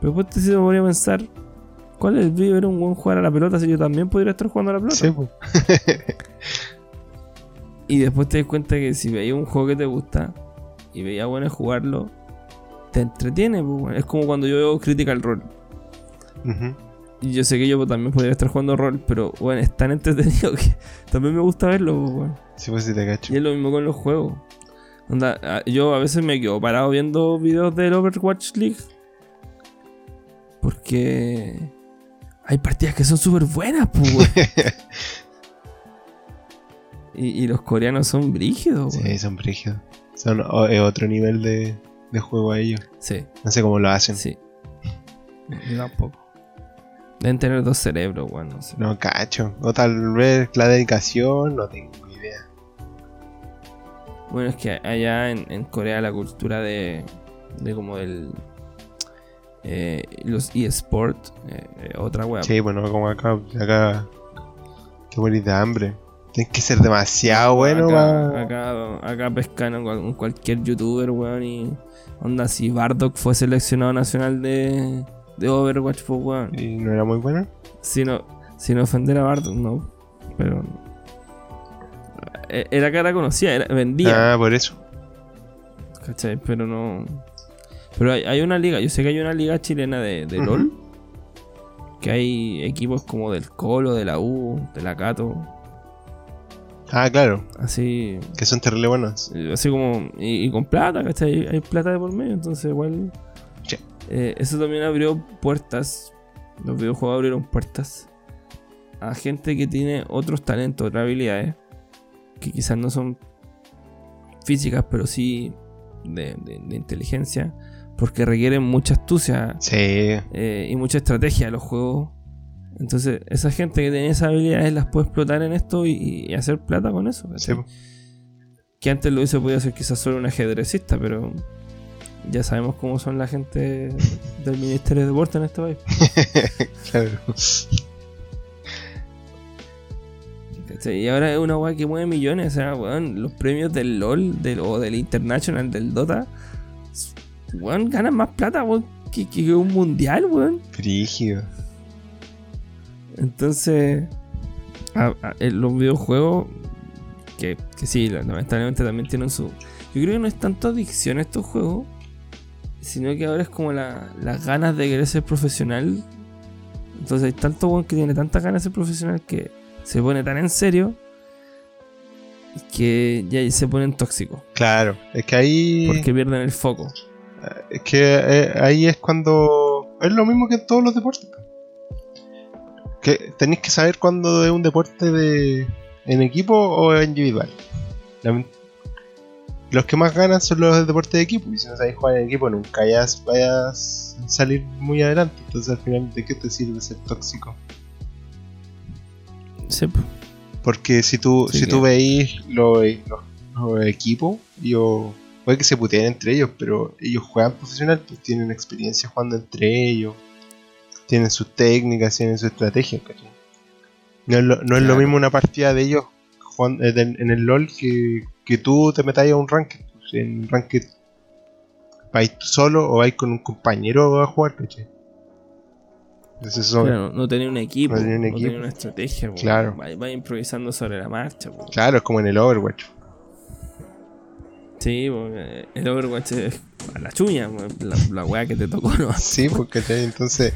Pero después te se me podría pensar ¿cuál es el brillo de ver un weón jugar a la pelota si yo también podría estar jugando a la pelota? Sí, pues. [laughs] Y después te das cuenta que si veías un juego que te gusta y veías bueno jugarlo, te entretiene. pues. Es como cuando yo veo Critical Role. Ujú. Y yo sé que yo también podría estar jugando rol, pero bueno, es tan entretenido [laughs] que también me gusta verlo. pues. Sí, pues sí te cacho. Y es lo mismo con los juegos. Onda, a- yo a veces me quedo parado viendo videos del Overwatch League. Porque hay partidas que son súper buenas, pues, [laughs] y, y los coreanos son brígidos, weón. Sí, son brígidos. Son otro nivel de, de juego a ellos. Sí. No sé cómo lo hacen. Sí. Yo tampoco. Deben tener dos cerebros, weón, no sé. No cacho. O tal vez la dedicación, no tengo. Bueno, es que allá en, en Corea la cultura de, de como el... eh, los eSport, eh, eh, otra weá. Sí, bueno, como acá. Acá. Te morís de hambre. Tienes que ser demasiado bueno acá, acá, acá pescan cual- cualquier youtuber, weón, y... Onda, si Bardock fue seleccionado nacional de, de Overwatch, pues, weón. Y no era muy bueno. Sin, o- sin ofender a Bardock, no. Pero... eh, Era cara conocida, era, vendía. Ah, por eso. ¿Cachai? Pero no. Pero hay, hay una liga, yo sé que hay una liga chilena de, de. LOL. Que hay equipos como del Colo, de la U, de la Cato. Ah, claro. Así. Que son terrible buenos. Así como. Y, y con plata, ¿cachai? Hay, hay plata de por medio, entonces igual. Sí. eh, eso también abrió puertas. Los videojuegos abrieron puertas. A gente que tiene otros talentos, otras habilidades. Que quizás no son físicas, pero sí de, de- de inteligencia. Porque requieren mucha astucia Sí. eh, y mucha estrategia los juegos. Entonces, esa gente que tiene esas habilidades las puede explotar en esto y, y hacer plata con eso. Que antes lo hubiese podido hacer quizás solo un ajedrecista, pero ya sabemos cómo son la gente del Ministerio de Deporte en este país. [laughs] claro. ¿Cachai? Y ahora es una weá que mueve millones. O sea, weón, los premios del LOL del, o del International del Dota, weón, ganan más plata, weón, que, que un mundial, weón. Brígido. Entonces, a- a- en los videojuegos, que, que sí, lamentablemente también tienen su. Yo creo que no es tanto adicción a estos juegos, sino que ahora es como la- las ganas de querer ser profesional. Entonces hay tanto weón que tiene tantas ganas de ser profesional que se pone tan en serio que ya se ponen tóxicos Claro. Es que ahí. porque pierden el foco. Es que eh, ahí es cuando. Es lo mismo que en todos los deportes. po. Que tenéis que saber cuándo es un deporte de en equipo o individual. Los que más ganan son los de deporte de equipo. Y si no sabéis jugar en equipo, nunca vayas, vayas a salir muy adelante. Entonces, al final, ¿de qué te sirve ser tóxico? Sí. Porque si tú, Sí si que- tú veis los, los- los equipos, yo, puede que se puteen entre ellos, pero ellos juegan profesional, pues tienen experiencia jugando entre ellos, tienen sus técnicas, tienen sus estrategias, ¿cachai? No es lo, no es lo mismo una partida de ellos jugando- eh, en el LOL que, que tú te metas a un ranked. pues, En un ranked vais tú solo o vais con un compañero a jugar, ¿cachai? Claro, no tenía un equipo, No tenía tenía, un equipo. una estrategia. po. Claro. Va, va improvisando sobre la marcha. po. claro, es como en el Overwatch. Sí, porque el Overwatch es a la chuña, po, la, la weá que te tocó, ¿no? [laughs] Sí, porque entonces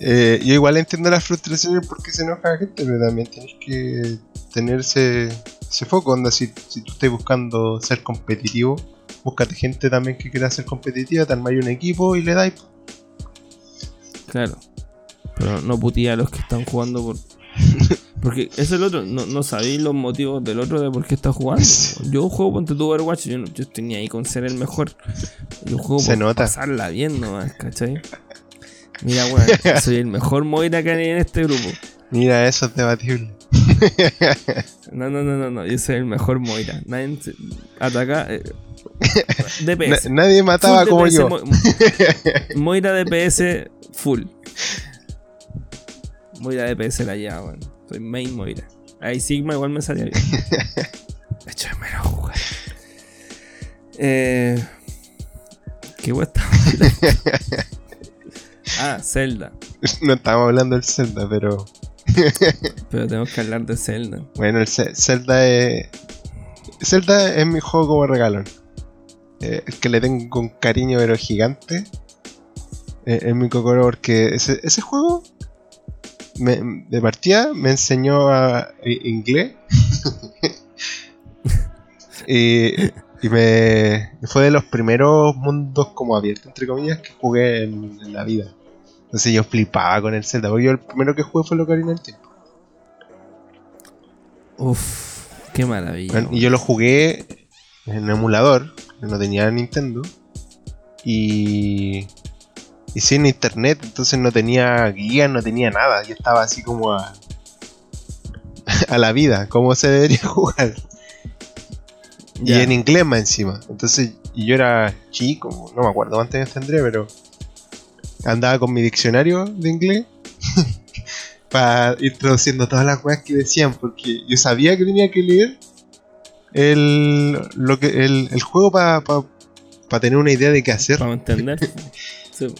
eh, yo igual entiendo las frustraciones porque se enoja la gente, pero también tienes que tener ese, ese foco, onda, si, si tú estás buscando ser competitivo, búscate gente también que quiera ser competitiva, te armáis un equipo y le dais. Claro. Pero no putía a los que están jugando por. [laughs] Porque es el otro, no, no sabéis los motivos del otro de por qué está jugando. [laughs] Yo juego ponte tu Overwatch, yo, no, yo estoy ni ahí con ser el mejor. Yo juego Se por nota. pasarla bien nomás, ¿cachai? Mira, weón, [laughs] soy el mejor Moira que hay en este grupo. Mira, eso es debatible. No, no, no, no, no, yo soy el mejor Moira. Nadie ataca. eh, [laughs] Na- DPS. nadie mataba Full como DPS, yo. Mo- [laughs] [laughs] Moira DPS full. Moira DPS la lleva, weón. Soy main Moira. Ahí Sigma igual me salía bien. A jugar. Eh. ¿Qué weón? Ah, Zelda. No estábamos hablando del Zelda, pero Pero tenemos que hablar de Zelda. bueno, el Zelda es. Zelda es mi juego como regalo. Eh, el que le tengo con cariño pero gigante. Eh, es mi cocoro porque ese, ese juego me- de partida me enseñó a, i- inglés. [laughs] y, y me fue de los primeros mundos como abiertos entre comillas que jugué en, en la vida. Entonces yo flipaba con el Zelda, porque yo el primero que jugué fue Ocarina del Tiempo. Uf, qué maravilla. Bueno, y yo lo jugué en emulador, que no tenía Nintendo. Y. Y sin internet, entonces no tenía guía, no tenía nada. Yo estaba así como a. [laughs] a la vida, como se debería [laughs] jugar. Y en inglés más encima. Entonces, y yo era chico, no me acuerdo cuántos años tendré, pero. Andaba con mi diccionario de inglés. [laughs] para ir traduciendo todas las cosas que decían, porque yo sabía que tenía que leer el, lo que, el, el juego para tener una idea de qué hacer. Para entender. [laughs] Sí.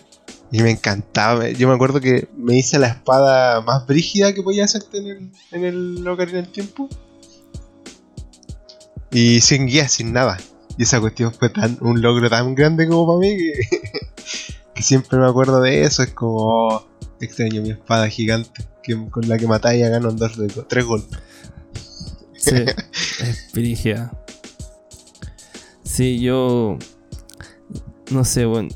Y me encantaba. Yo me acuerdo que me hice la espada más brígida que podía hacerte en el, en el Ocarina del Tiempo. Y sin guía, sin nada. Y esa cuestión fue tan un logro tan grande como para mí que, [laughs] que siempre me acuerdo de eso. Es como oh, extraño mi espada gigante que, con la que matáis y ganan dos de tres golpes. Sí, [laughs] es. Sí, yo. No sé, bueno.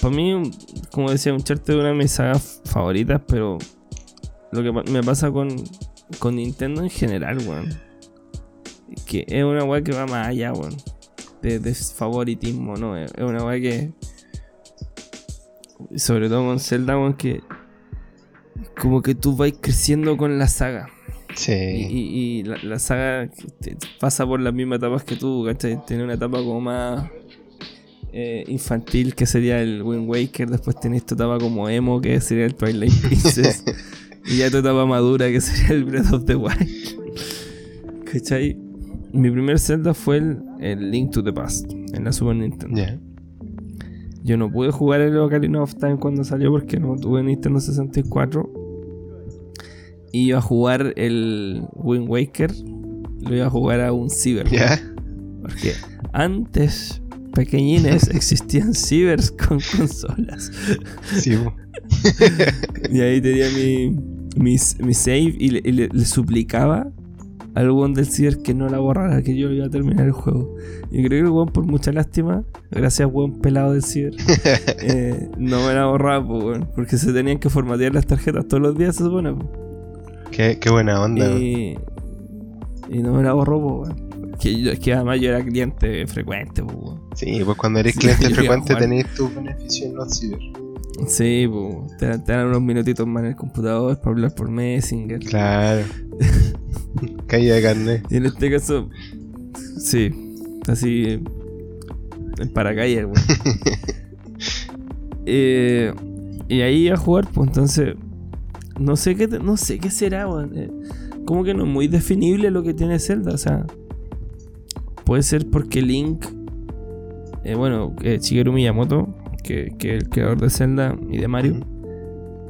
Para mí, como decía, Uncharted es una de mis sagas favoritas, pero. Lo que me pasa con, con Nintendo en general, weón. Que es una weá que va más allá, weón. de, de favoritismo, ¿no? Es es una weá que. Sobre todo con Zelda, weón, que. Como que tú vas creciendo con la saga. Y, Sí. y- y la, la saga pasa por las mismas etapas que tú, ¿cachai? Tiene una etapa como más eh, infantil que sería el Wind Waker, después tenés tu etapa como emo que sería el Twilight [laughs] Princess, y ya tu etapa madura que sería el Breath of the Wild. ¿Cachai? Mi primer Zelda fue el, el Link to the Past en la Super Nintendo. Yo no pude jugar el Ocarina of Time cuando salió porque no tuve Nintendo 64. Y iba a jugar el Wind Waker. Lo iba a jugar a un ciber. Ya. Porque antes, pequeñines, [laughs] existían cibers con consolas. Sí. Y ahí tenía mi, mi, mi save y, le, y le- le suplicaba al weón del ciber que no la borrara, que yo iba a terminar el juego. Y creo que el weón, por mucha lástima, gracias weón pelado del ciber, [laughs] eh, no me la borraba, po, porque se tenían que formatear las tarjetas todos los días, se supone. po. Qué, qué buena onda. Y, y no me la borró, weón. Que yo- es que además yo era cliente frecuente, weón. Sí, pues cuando eres Sí, cliente [laughs] frecuente jugar. tenéis tu beneficio en los ciber. Sí, po, te, dan- te dan unos minutitos más en el computador para hablar por Messenger. Claro. [laughs] Caída de carnet. Y en este caso, sí, así en paracaídas, [laughs] weón. Eh, y ahí a jugar, pues entonces, no sé qué, no sé qué será, weón. Eh, como que no es muy definible lo que tiene Zelda, o sea, puede ser porque Link, eh, bueno, eh, Shigeru Miyamoto, que, que es el creador de Zelda y de Mario,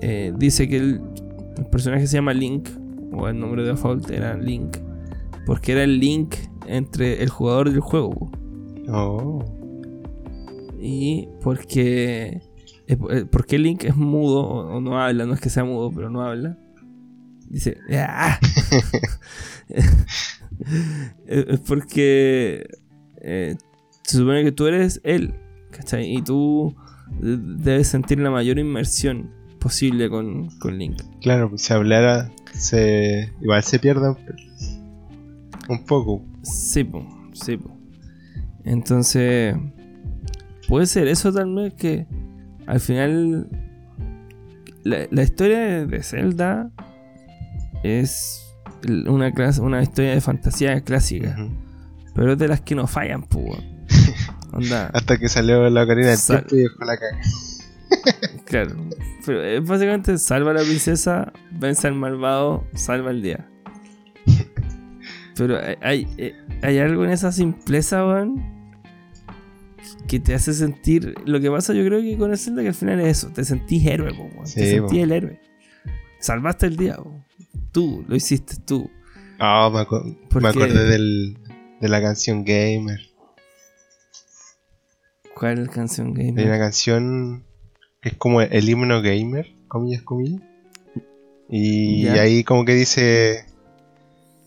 eh, dice que el, el personaje se llama Link, o el nombre de default era Link, porque era el link entre el jugador y el juego. Oh. Y porque, eh, eh, porque Link es mudo o, no habla, no es que sea mudo, pero no habla. Dice, "Ah". [laughs] es porque eh, se supone que tú eres él, ¿cachai? Y tú debes sentir la mayor inmersión posible con, con Link. Claro, pues si hablara, se... igual se pierde un, un poco. Sí, po, sí, po. Entonces, puede ser eso tal vez que al final la, la historia de- Zelda es una, clase, una historia de fantasía clásica, pero es de las que no fallan. [laughs] Onda, Hasta que salió la Ocarina del Sal- Tiempo y dejó la caga. [laughs] claro. Pero es básicamente salva a la princesa, vence al malvado, salva el día. [laughs] Pero hay, hay, eh, hay algo en esa simpleza, weón, que te hace sentir. Lo que pasa, yo creo que con el Zelda, que al final es eso: te sentís héroe, po, weón. Sí, te sentís po. el héroe. Salvaste el día, po. Tú, lo hiciste tú. Ah, me, acu- Porque- me acordé del, de la canción Gamer. ¿Cuál es la canción Hay gamer? una canción que es como el himno gamer, comillas, comillas. Y ahí como que dice,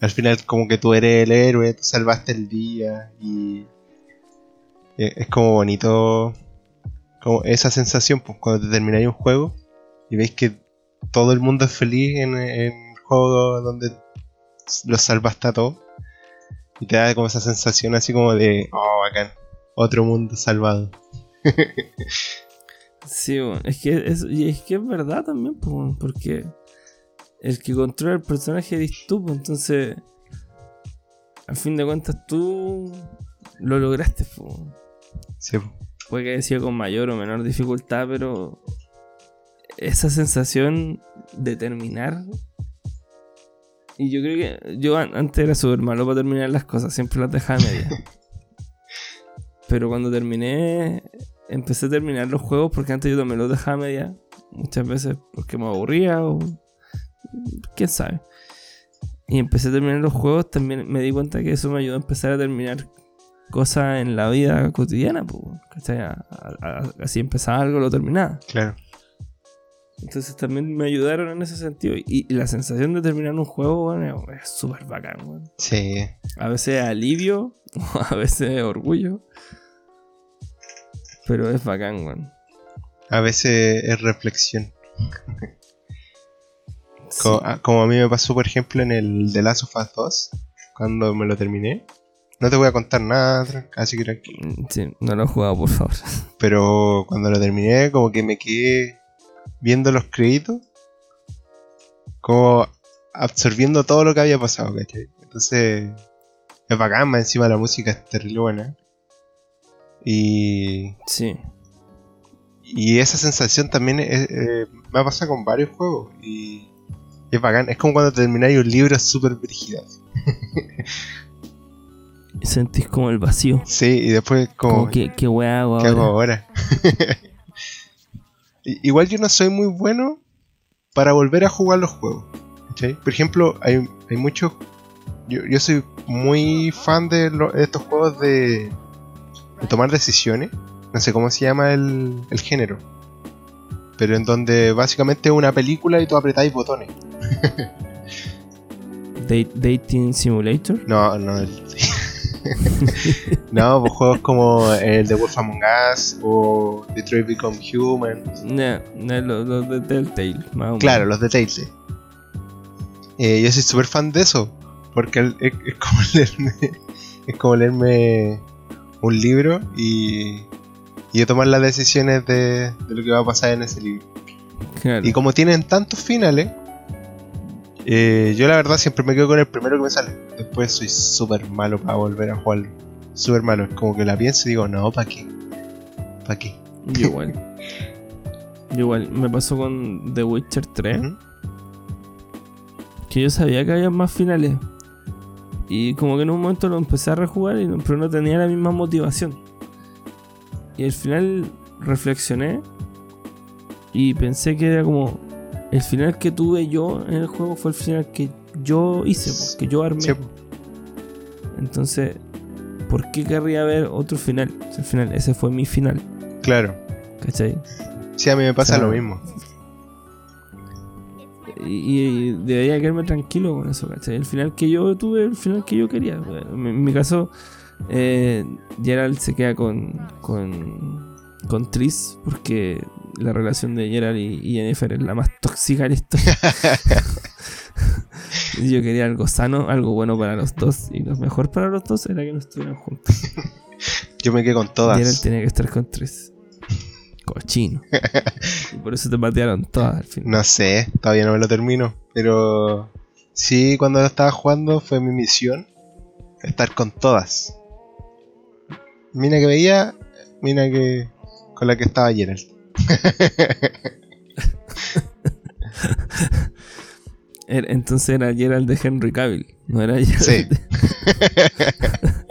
al final como que tú eres el héroe, tú salvaste el día y es como bonito, como esa sensación, pues cuando te termináis un juego y veis que todo el mundo es feliz en, el juego donde los salvaste a todos. Y te da como esa sensación así como de, oh, bacán, otro mundo salvado. Sí. Es que es, es que es verdad también, weón, porque el que controla el personaje eres tú, po, entonces al fin de cuentas tú lo lograste, weón. Sí, puede que haya sido con mayor o menor dificultad, pero esa sensación de terminar. Y yo creo que yo an- antes era súper malo para terminar las cosas, siempre las dejaba a media. [laughs] pero cuando terminé, empecé a terminar los juegos porque antes yo también los dejaba a media, muchas veces porque me aburría o quién sabe. Y empecé a terminar los juegos, también me di cuenta que eso me ayudó a empezar a terminar cosas en la vida cotidiana, pues, ¿cachai? A- a- a- así empezaba algo, lo terminaba. Claro. Entonces también me ayudaron en ese sentido. Y, y la sensación de terminar un juego, bueno, es súper bacán, weón. Sí. A veces alivio, [laughs] a veces orgullo. Pero es bacán, weón. A veces es reflexión. [laughs] Sí. Co- a- Como, a mí me pasó, por ejemplo, en el The Last of Us 2, cuando me lo terminé. No te voy a contar nada, así que tranquilo. Mm, Sí, no lo he jugado, por favor. [laughs] Pero cuando lo terminé, como que me quedé viendo los créditos, como absorbiendo todo lo que había pasado, ¿cachai? Entonces, es bacán, más encima la música es terrible buena. Y, Sí. y esa sensación también es- eh, me ha pasado con varios juegos. Y es bacán, es como cuando termináis un libro súper brígido. [laughs] Sentís como el vacío. Sí, y después como... Como, ¿qué, qué weá hago ¿Qué hago ahora? ahora? [laughs] I- Igual yo no soy muy bueno para volver a jugar los juegos. Por ejemplo, hay, hay muchos. Yo, yo soy muy fan de, lo- de estos juegos de, de tomar decisiones. No sé cómo se llama el, el género. Pero en donde básicamente es una película y tú apretáis botones. [laughs] Dating Simulator. No, no. [laughs] [laughs] no, pues juegos como el de Wolf Among Us o Detroit Become Human. No, no, los los de Telltale. Más o Claro, los de Telltale. Eh, yo soy súper fan de eso. Porque el- es, es como [laughs] leerme. Es como leerme un libro y. Y yo tomar las decisiones de, de lo que va a pasar en ese libro. Claro. Y como tienen tantos finales. Eh, yo la verdad siempre me quedo con el primero que me sale. Después soy súper malo para volver a jugarlo. Súper malo. Es como que la pienso y digo, no, ¿para qué? ¿Para qué? Yo igual. Yo igual. Me pasó con The Witcher 3. Ujú. Que yo sabía que había más finales. Y como que en un momento lo empecé a rejugar, y no- pero no tenía la misma motivación. Y al final reflexioné y pensé que era como el final que tuve yo en el juego fue el final que yo hice, po, que yo armé. Sí. Entonces, ¿por qué querría ver otro final? Final ese fue mi final, Claro. ¿cachai? Sí, a mí me pasa O sea, lo mismo. Y, y debería quedarme tranquilo con eso, ¿cachai? El final que yo tuve, el final que yo quería. En, en mi caso, eh, Gerald se queda con, con, con Tris porque la relación de Gerald y, y Jennifer es la más tóxica de la historia. [laughs] Yo quería algo sano, algo bueno para los dos. Y lo mejor para los dos era que no estuvieran juntos. Yo me quedé con todas. Gerald tenía que estar con Tris. Cochino. [laughs] Y por eso te patearon todas al final. No sé, todavía no me lo termino. Pero sí, cuando lo estaba jugando fue mi misión estar con todas. Mina que veía, mina que con la que estaba Gerald. [laughs] Era- Entonces era Gerald de Henry Cavill, no era Gerald. Sí. de- [laughs]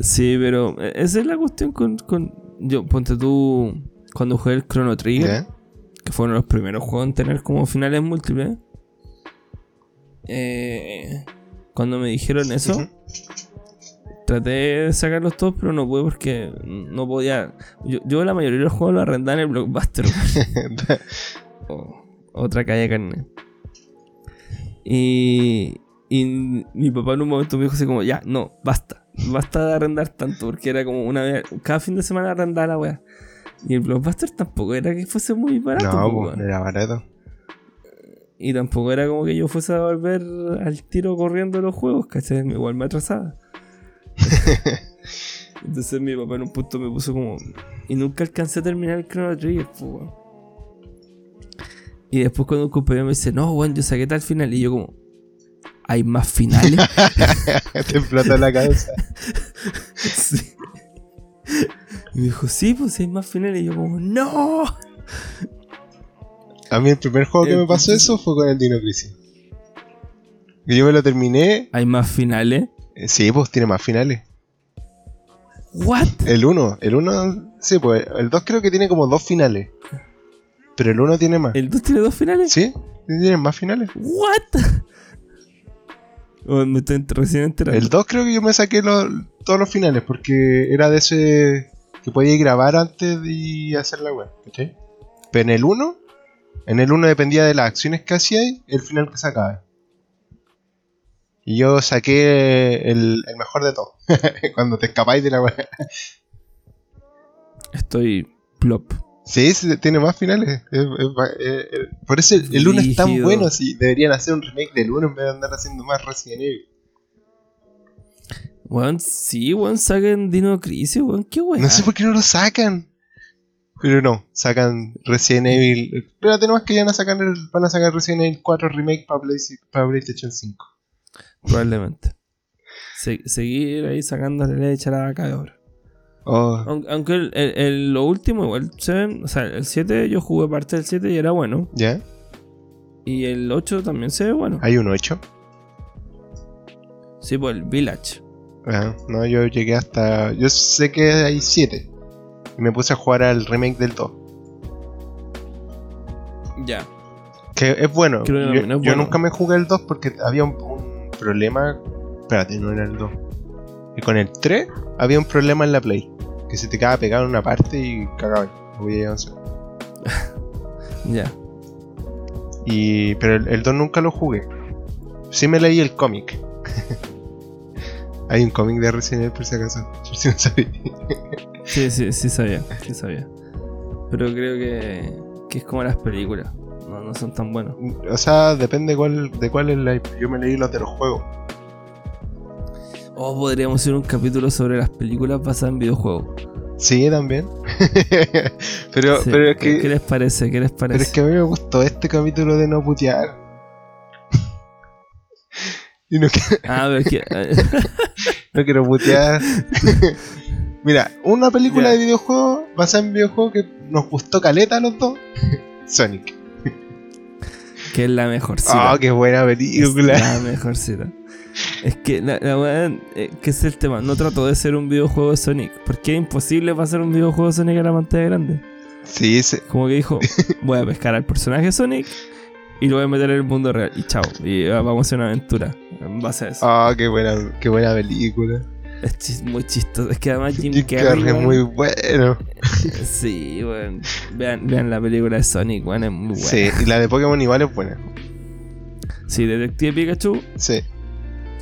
Sí, pero eh, esa es la cuestión con, con- Yo, ponte tú. Cuando jugué el Chrono Trigger, que fueron los primeros juegos en tener como finales múltiples. eh, cuando me dijeron eso. Traté de sacarlos todos, pero no pude porque no podía. Yo, yo la mayoría de los juegos los arrendaba en el Blockbuster. [laughs] otra calle de carne. Y, y mi papá en un momento me dijo así como, ya, no, basta. Basta de arrendar tanto, porque era como una vez, cada fin de semana arrendaba la wea. Y el Blockbuster tampoco era que fuese muy barato. No, po, pues, no era barato. Y tampoco era como que yo fuese a volver al tiro corriendo los juegos, ¿cachai? Igual me atrasaba. [laughs] Entonces mi papá en un punto me puso como... Y nunca alcancé a terminar el Chrono Trigger, pues. Y después cuando un compañero me dice, no, weón, yo saqué tal final. Y yo como, ¿hay más finales? [laughs] Te explotó la cabeza. [laughs] sí. Y me dijo, sí, pues hay más finales. Y yo como, no. A mí el primer juego que me pasó eso fue con el Dino Crisis. Y yo me lo terminé. ¿Hay más finales? Eh, Sí, pues tiene más finales. ¿What? El 1, el 1, sí, pues el 2 creo que tiene como dos finales. Pero el 1 tiene más. ¿El 2 tiene dos finales? ¿Sí? ¿Tiene más finales? ¿What? Oh, me estoy recién enterando. El 2 creo que yo me saqué los- todos los finales porque era de ese que podías grabar antes y hacer la web, ¿cachai? Pero en el 1, en el 1 dependía de las acciones que hacíais el final que sacabas. Y yo saqué el, el mejor de todo. [laughs] Cuando te escapáis de la web. Estoy plop. Sí, tiene más finales. Es- es ba- eh, eh, por eso el, el 1 es tan bueno. Sí, deberían hacer un remake del 1 en vez de andar haciendo más Resident Evil. Weón, sí, weón, saquen Dino Crisis, weón, qué weón. No sé por qué no lo sacan. Pero no, sacan Resident Evil. Espérate nomás que ya van a sacar, el- van a sacar Resident Evil 4 Remake para, Play- para PlayStation 5. Probablemente. Se- seguir ahí sacándole leche a la vaca de oro. Oh, Aunque, el, el- el- lo último, igual, se o sea, el 7, yo jugué parte del 7 y era bueno. ¿Ya? Y el 8 también se ve bueno. ¿Hay un 8? Sí, pues el Village. Ah, no, yo llegué hasta. Yo sé que hay 7. Y me puse a jugar al remake del 2. Ya. Que es bueno. Que yo no es yo bueno. nunca me jugué el 2 porque había un, un problema. Espérate, no era el 2. Y con el 3 había un problema en la Play. Que se te quedaba pegado en una parte y cagaba. No podía avanzar. [laughs] Ya. Y, pero el, el 2 nunca lo jugué. Sí me leí el cómic. [laughs] Hay un cómic de Resident Evil por si acaso. [laughs] por si no sabía. Sí, sí, sí sabía. Sí sabía. Pero creo que, que es como las películas. No, no son tan buenos. O sea, depende cuál, de cuál es la. Yo me leí los de los juegos. O podríamos hacer un capítulo sobre las películas basadas en videojuegos. Sí, también. [laughs] pero, Sí, pero es ¿qué, que. qué les parece? ¿Qué les Pero parece? es que a mí me gustó este capítulo de no putear. [laughs] y no, quiero- Ah, pero es que. [laughs] no quiero putear. Mira, una película de videojuego basada en videojuego que nos gustó caleta a los dos. Sonic. Que es la mejor Ah, qué buena película. La mejor cita. Es que la, la weá, eh, que es el tema. No trató de ser un videojuego de Sonic. Porque es imposible pasar un videojuego de Sonic a la pantalla grande. Sí, sí. Como que dijo, [laughs] voy a pescar al personaje Sonic y lo voy a meter en el mundo real. Y chao. Y ah, vamos a hacer una aventura en base a eso. Ah, qué buena, qué buena película. Es chis- muy chistoso. Es que además Jim, Jim Carrey. Es muy bueno. [laughs] Sí, weón. Vean, vean la película de Sonic, weón. Es muy buena. Sí, y la de Pokémon igual es buena. Sí, Detective Pikachu. Sí.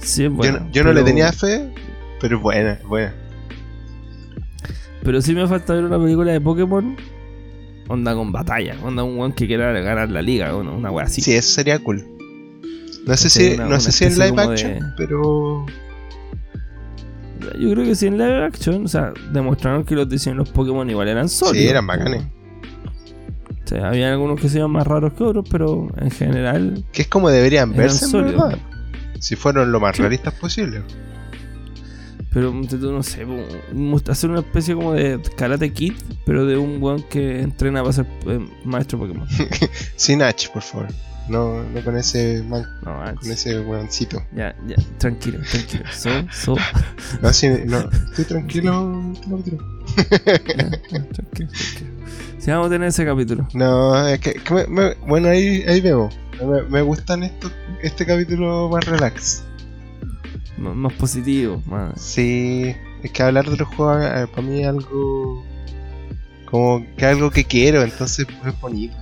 Sí, es yo buena. no, yo no le tenía fe, pero es buena, es buena. Pero sí me falta ver una película de Pokémon. Onda con batalla. Onda un weón que quiera ganar la liga. Una, una wea así. Sí, eso sería cool. No sé si, una- no una sé si en live action, de- pero Yo creo que sí en live action. O sea, demostraron que los diseños de los Pokémon igual eran sólidos. sí, eran bacanes. O sea, había algunos que se iban más raros que otros, pero en general. Que es como deberían verse, verdad. Si fueron lo más Sí. realistas posible. Pero no sé, hacer una especie como de Karate Kid, pero de un weón que entrena para ser eh, maestro Pokémon. [laughs] Sin H, por favor. No, no con ese man, No, con ese weoncito. ya, ya, tranquilo, tranquilo. So, so, [laughs] No, sí, no, estoy tranquilo, tranquilo. ya, ya, tranquilo, tranquilo. Sí, vamos a tener ese capítulo. No, es que, que me- me- bueno, ahí, ahí vemos. Me, me gustan estos, este capítulo más relax. M- más positivo, más. Sí, es que hablar de los juegos eh, para mí es algo como que algo que quiero, entonces pues, es bonito.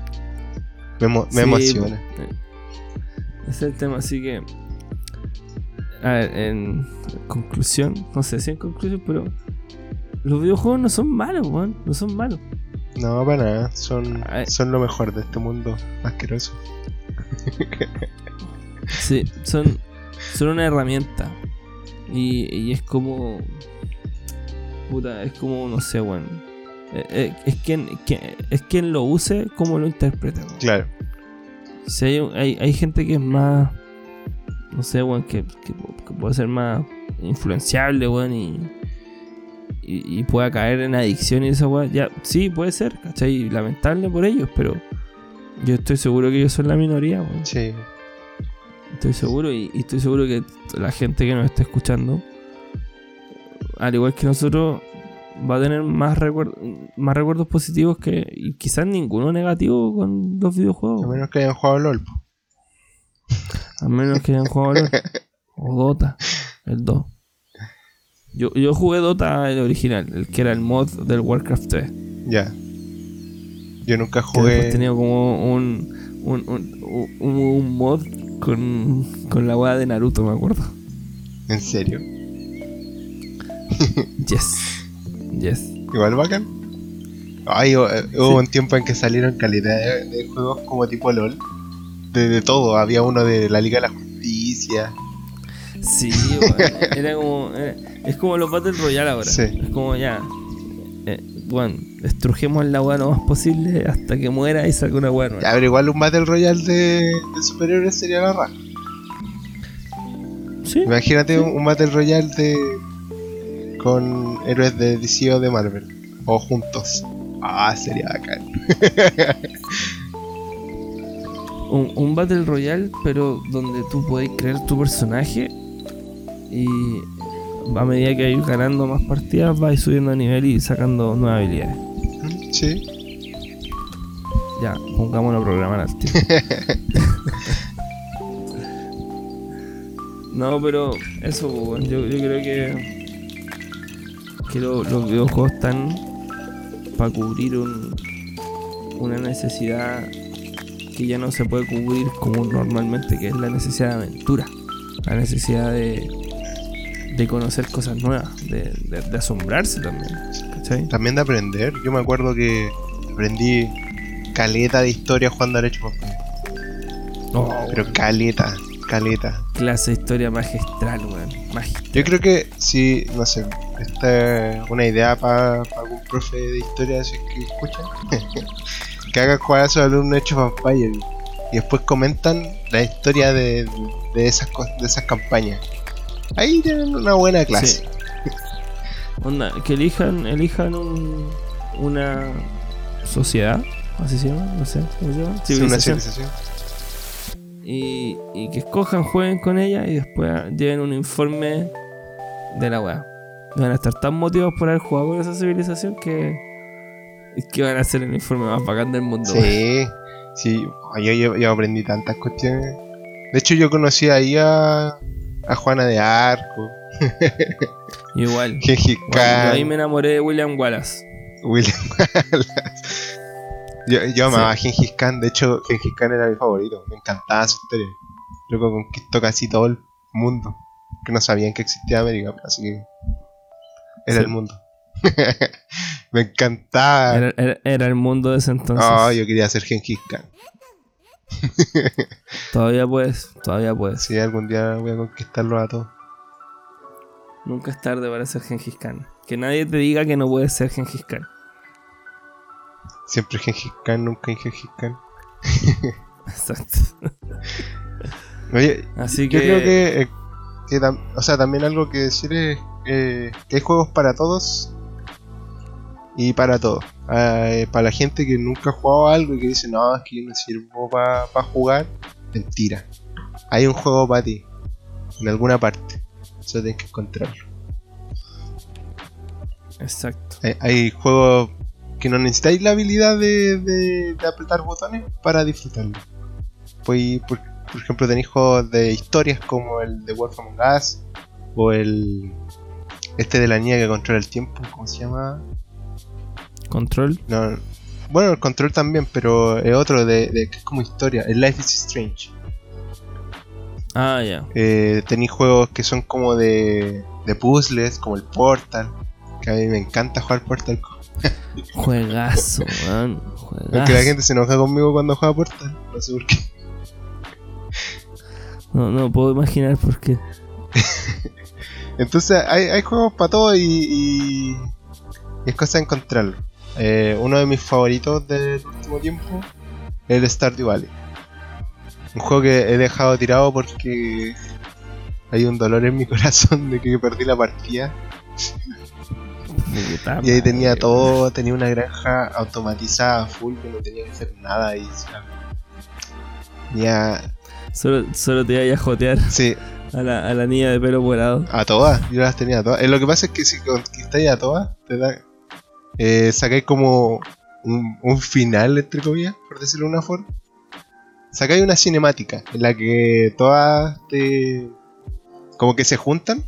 Me, emo- me Sí, emociona. eh, Ese es el tema, así que. A ver, en conclusión, no sé si en conclusión, pero. Los videojuegos no son malos, weón. No son malos. No, para nada, son, son lo mejor de este mundo asqueroso. [laughs] Sí, son, son una herramienta. Y, y es como. Puta, es como, no sé, weón. Eh, eh, es, quien, quien- es quien lo use, como lo interprete. weón. Claro, Si hay, hay, hay gente que es más. No sé, weón, que, que, que puede ser más influenciable, weón, y, y, y pueda caer en adicción y esa weón. Ya, sí, puede ser, ¿cachai? Lamentable por ellos, pero yo estoy seguro que ellos son la minoría, weón. sí. Estoy seguro y, y estoy seguro que la gente que nos está escuchando, al igual que nosotros, va a tener más, recuer- más recuerdos positivos que y quizás ninguno negativo con los videojuegos. A menos que hayan jugado LOL. A menos que hayan jugado LOL. [laughs] O Dota, el 2. Yo, yo jugué Dota el original, el que era el mod del Warcraft 3. Ya. Yo nunca Que jugué. tenía como un, un, un, un- un mod con, con la weá de Naruto, me acuerdo. En serio. Yes. [laughs] Yes. Igual bacán. Ay, eh, hubo un tiempo en que salieron calidad de, de juegos como tipo LOL. De, de todo. Había uno de la Liga de la Justicia. Sí, weón, [laughs] era como. era- es como los Battle Royale ahora. Sí. Es como ya. Eh, bueno, destrujemos la weá lo más posible hasta que muera y salga una weá nueva. Ya, pero igual un Battle Royale de, de superhéroes sería la raja. Sí. Imagínate un, un Battle Royale de. Con héroes de DC o de Marvel. O juntos. Ah, sería bacán. [laughs] Un, un Battle Royale, pero donde tú podés crear tu personaje y a medida que vais ganando más partidas vais subiendo de nivel y sacando nuevas habilidades. Sí. Ya, pongámonos a programar al tiro. [laughs] no, pero eso, pues, yo creo que, que lo- los videojuegos están para cubrir un, una necesidad que ya no se puede cubrir como normalmente, que es la necesidad de aventura, la necesidad de, de conocer cosas nuevas, de, de- de asombrarse también. ¿Cachai? También de aprender. Yo me acuerdo que aprendí caleta de historia jugando al Age of. Oh, Pero caleta, caleta. clase de historia magistral, weón. Magistral. Yo creo que si, no sé, esta es una idea para algún profe de historia si es que escuchan. [laughs] que haga jugar a sus alumnos of Empires y después comentan la historia de, de esas de esas campañas. Ahí tienen una buena clase. [laughs] Onda, que elijan, elijan un, una sociedad, así se llama, no sé, ¿cómo se llama? Es una Civilización. Y, y que escojan, jueguen con ella y después lleven un informe de la weá. Van a estar tan motivados por haber jugado con esa civilización que, que van a hacer el informe más bacán del mundo. Sí, sí, yo, yo, yo aprendí tantas cuestiones. De hecho, yo conocí ahí a, a Juana de Arco, Igual. [laughs] Bueno, yo ahí me enamoré de William Wallace. William [laughs] Wallace. Yo, yo amaba a Gengis Khan, de hecho, Gengis Khan era mi favorito, me encantaba su historia. Luego conquistó casi todo el mundo, que no sabían que existía América, así que era Sí. el mundo. [laughs] me encantaba. Era, era- era el mundo de ese entonces. Oh, yo quería ser Gengis Khan. [laughs] Todavía puedes, todavía puedes. Si algún día voy a conquistarlo a todos. Nunca es tarde para ser Gengis Khan. Que nadie te diga que no puedes ser Gengis Khan. Siempre Gengis Khan, nunca Gengis [laughs] Khan. Exacto. Oye, Así yo que, creo que, eh, que o sea, también algo que decir es eh, que hay juegos para todos y para todos. Ah, eh, para la gente que nunca ha jugado algo y que dice, no, es que yo no sirvo para jugar, mentira. Hay un juego para ti, en alguna parte. Eso tienes que encontrarlo. Exacto. Hay, hay juegos que no necesitáis la habilidad de, de- de apretar botones para disfrutarlo. Pues, por, por ejemplo, tenéis juegos de historias como el de Wolf Among Us o el. Este de la niña que controla el tiempo, ¿cómo se llama? Control. No, bueno, el control también, pero es otro de, de que es como historia, el Life is Strange. Ah, ya. Eh, tenéis juegos que son como de, de puzzles, como el Portal, que a mí me encanta jugar Portal. [laughs] Juegazo, man. Juegazo. Aunque la gente se enoja conmigo cuando juega Portal, no sé por qué. No, no puedo imaginar por qué. [laughs] Entonces hay, hay juegos para todo y, y- y es cosa de encontrarlo. Eh, uno de mis favoritos del último tiempo es el Stardew Valley. Un juego que he dejado tirado porque hay un dolor en mi [laughs] corazón de que perdí la partida. Y ahí tenía todo, tenía una granja automatizada full que no tenía que hacer nada y tenía, Solo, solo te iba a jotear sí, a la, a la niña de pelo morado. A todas, yo las tenía a todas. Eh, lo que pasa es que si conquistáis a todas, te da. Eh, sacáis como un, un final, entre comillas, por decirlo de una forma. Sacáis una cinemática en la que todas te. como que se juntan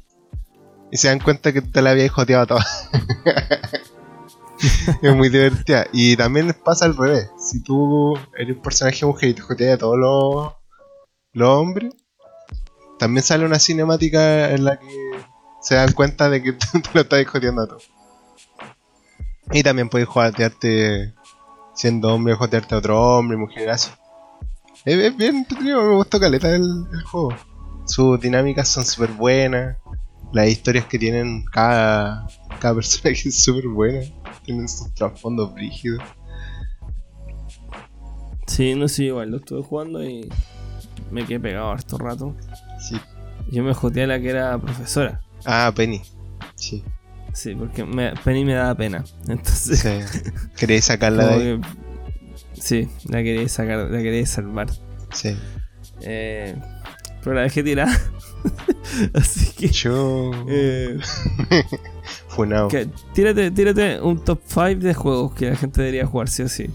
y se dan cuenta que te la habías joteado a todas. [laughs] es muy divertida. Y también pasa al revés. Si tú eres un personaje mujer y te joteas a todos los, los hombres, también sale una cinemática en la que se dan cuenta de que [laughs] tú te lo estás joteando a todos. Y también puedes jotearte siendo hombre, jotearte a otro hombre, mujer, así. Es, es bien entretenido, me gustó caleta el, el juego. Sus dinámicas son súper buenas. Las historias que tienen cada, cada personaje es súper buena. Tienen sus trasfondos brígidos. Sí, no sé, igual lo estuve jugando y me quedé pegado harto rato. Sí. Yo me joteé a la que era profesora. Ah, Penny. Sí. Sí, porque me, Penny me daba pena. [laughs] Entonces, sí. Quería sacarla de como ahí. que- sí, la quería sacar, la quería salvar. Sí. Eh, pero la dejé tirar. [laughs] Así que. Yo. eh, [laughs] Funao. que- tírate, tírate un top 5 de juegos que la gente debería jugar sí o sí.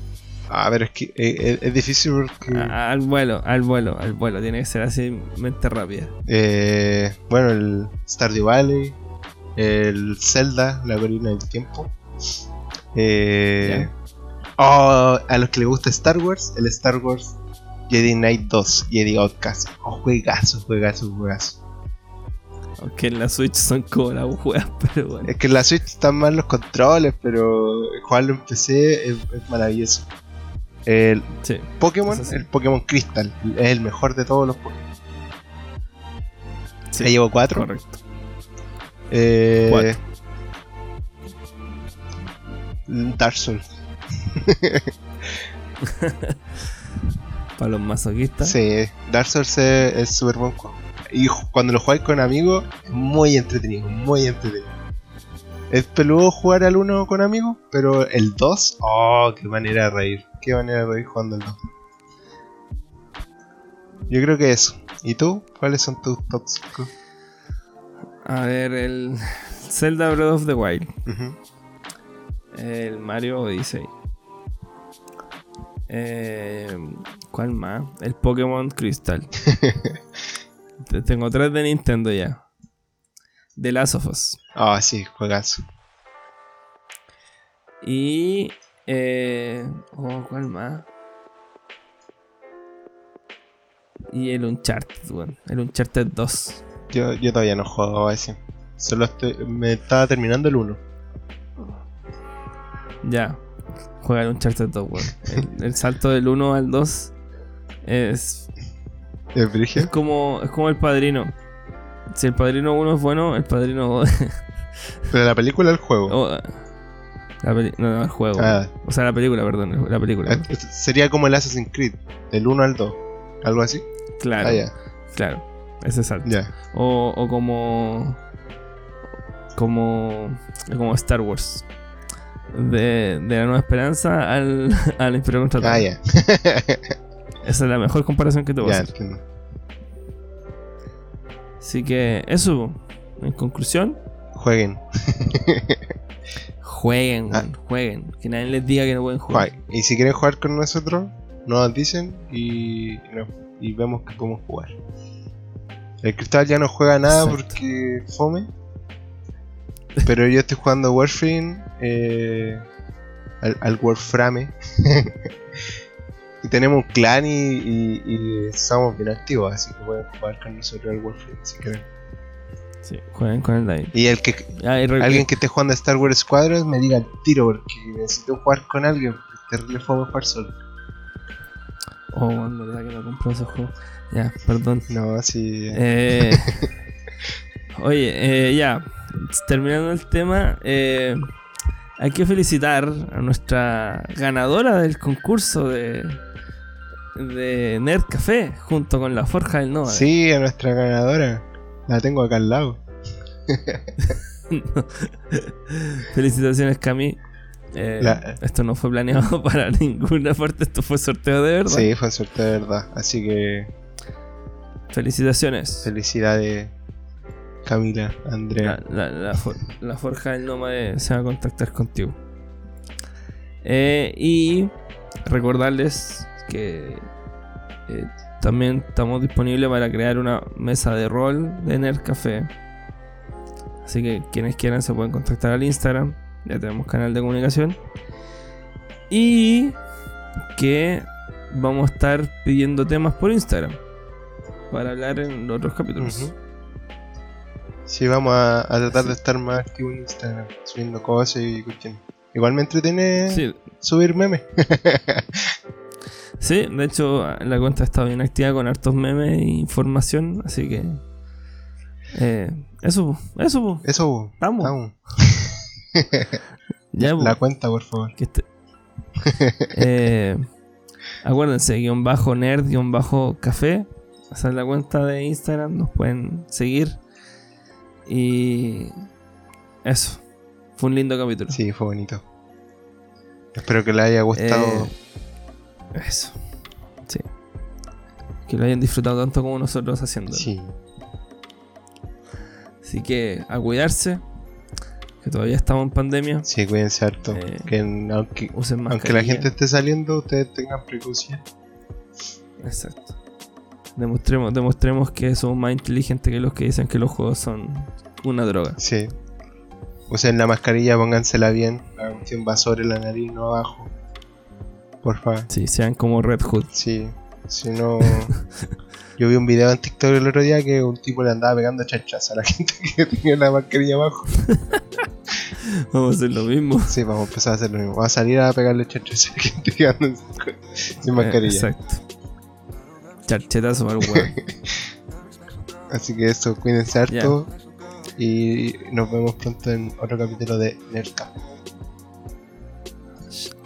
A ver, es que eh, eh, es difícil porque. A- Al vuelo, al vuelo, al vuelo. Tiene que ser así, mente rápida. Eh, bueno, el Stardew Valley, el Zelda, la Corina del Tiempo. Eh, oh, a los que les gusta Star Wars, el Star Wars Jedi Knight 2, Jedi Outcast. Oh, juegazo, juegazo, juegazo. Aunque en la Switch son como las [laughs] juegas, pero bueno. Es que en la Switch están mal los controles, pero jugarlo en PC es, es maravilloso. El Sí. Pokémon, sí. el Pokémon Crystal, es el mejor de todos los Pokémon. sí, llevo cuatro. Correcto. Eh, Cuatro. Dark Souls. [laughs] Para los masoquistas. Sí, Dark Souls es es súper buen juego. Y cuando lo jugáis con amigos, es muy entretenido, muy entretenido. Es peludo jugar al 1 con amigos, pero el 2, oh, qué manera de reír. Qué manera de reír jugando el 2. Yo creo que eso. ¿Y tú? ¿Cuáles son tus top 5? A ver, el Zelda Breath of the Wild. El Mario Odyssey. Eh, ¿Cuál más? El Pokémon Crystal. [laughs] Te- Tengo tres de Nintendo ya. The Last of Us. Ah, sí, juegazo. Y. Eh, oh, ¿Cuál más? Y el Uncharted, weón. El Uncharted 2. Yo, yo todavía no juego a ese. Solo estoy, me estaba terminando el 1. Ya. Juega el Uncharted 2, weón. El, el salto del 1 al 2 es ¿El Es Brigio? como, es como el padrino. Si el padrino 1 es bueno, el padrino 2. [laughs] ¿Pero la película o el juego? oh, la no, no, el juego. Ah. O sea, la película, perdón. La película. Eh, Sería como el Assassin's Creed, del 1 al 2. ¿Algo así? Claro, Ah, ya. claro. Ese salto. Ya. O, o como. Como. Como Star Wars. De, de la Nueva Esperanza al, [laughs] al Imperio Contraataca. Ah, ya. [laughs] Esa es la mejor comparación que te voy a hacer. entiendo. Así que, eso. En conclusión, Jueguen. jueguen, Ah. jueguen. Que nadie les diga que no pueden jugar. Y si quieren jugar con nosotros, nos dicen y, no, y vemos que podemos jugar. El cristal ya no juega nada Exacto. porque fome. Pero yo estoy jugando Warframe eh, al, al Warframe. [laughs] y tenemos un clan y, y- y somos bien activos, así que pueden jugar con nosotros al Warframe si quieren. Sí, jueguen con el David. Y el que Ah, y alguien que esté jugando a Star Wars Squadron me diga el tiro porque necesito jugar con alguien. porque terrible fome jugar solo. Oh, weón, verdad que no compré ese juego. Ya, perdón. No, así. Eh, [laughs] oye, eh, ya, terminando el tema, eh, hay que felicitar a nuestra ganadora del concurso de, de Nerd Café junto con la Forja del Nova. Sí, a nuestra ganadora. La tengo acá al lado. [laughs] Felicitaciones, Cami. Eh, La- Esto no fue planeado [laughs] para ninguna parte, esto fue sorteo de verdad. Sí, fue suerte de verdad. Así que Felicitaciones. felicidades, Camila, Andrea. La, la- la for- la forja del nómade se va a contactar contigo. Eh, y recordarles que eh, también estamos disponibles para crear una mesa de rol de Nerd Café. Así que quienes quieran se pueden contactar al Instagram. Ya tenemos canal de comunicación. Y que vamos a estar pidiendo temas por Instagram. Para hablar en los otros capítulos. Sí, vamos a, a tratar de estar más activos en Instagram, subiendo cosas y cuestiones. Igual me entretiene Sí, subir memes. [laughs] sí, de hecho la cuenta está bien activa con hartos memes e información, así que... eh, eso, eso. Eso, Vamos. vamos. [laughs] ya. La cuenta, por favor. Que este- [laughs] Eh, acuérdense, guion bajo nerd, guion bajo café. Es la cuenta de Instagram, nos pueden seguir. Y eso. Fue un lindo capítulo. Sí, fue bonito. Espero que les haya gustado. Eh, eso. Sí. Que lo hayan disfrutado tanto como nosotros haciéndolo. sí, Así que a cuidarse. Que todavía estamos en pandemia. sí, cuídense harto. Eh, que aunque, aunque la gente esté saliendo, ustedes tengan precaución. Exacto. Demostremos, demostremos que somos más inteligentes que los que dicen que los juegos son una droga. Sí. Usen la mascarilla, póngansela bien. La cuestión va sobre la nariz, no abajo. Por favor. Sí, sean como Red Hood. Sí. Si no. [laughs] Yo vi un video en TikTok el otro día que un tipo le andaba pegando chachas a la [laughs] gente que tenía la mascarilla abajo. [laughs] Vamos a hacer lo mismo. Sí, vamos a empezar a hacer lo mismo. Vamos a salir a pegarle chachas a la gente que anda sin, sin mascarilla. Eh, exacto. Charchetazo el weón. Así que eso, cuídense harto. Y nos vemos pronto en otro capítulo de Nerdcap.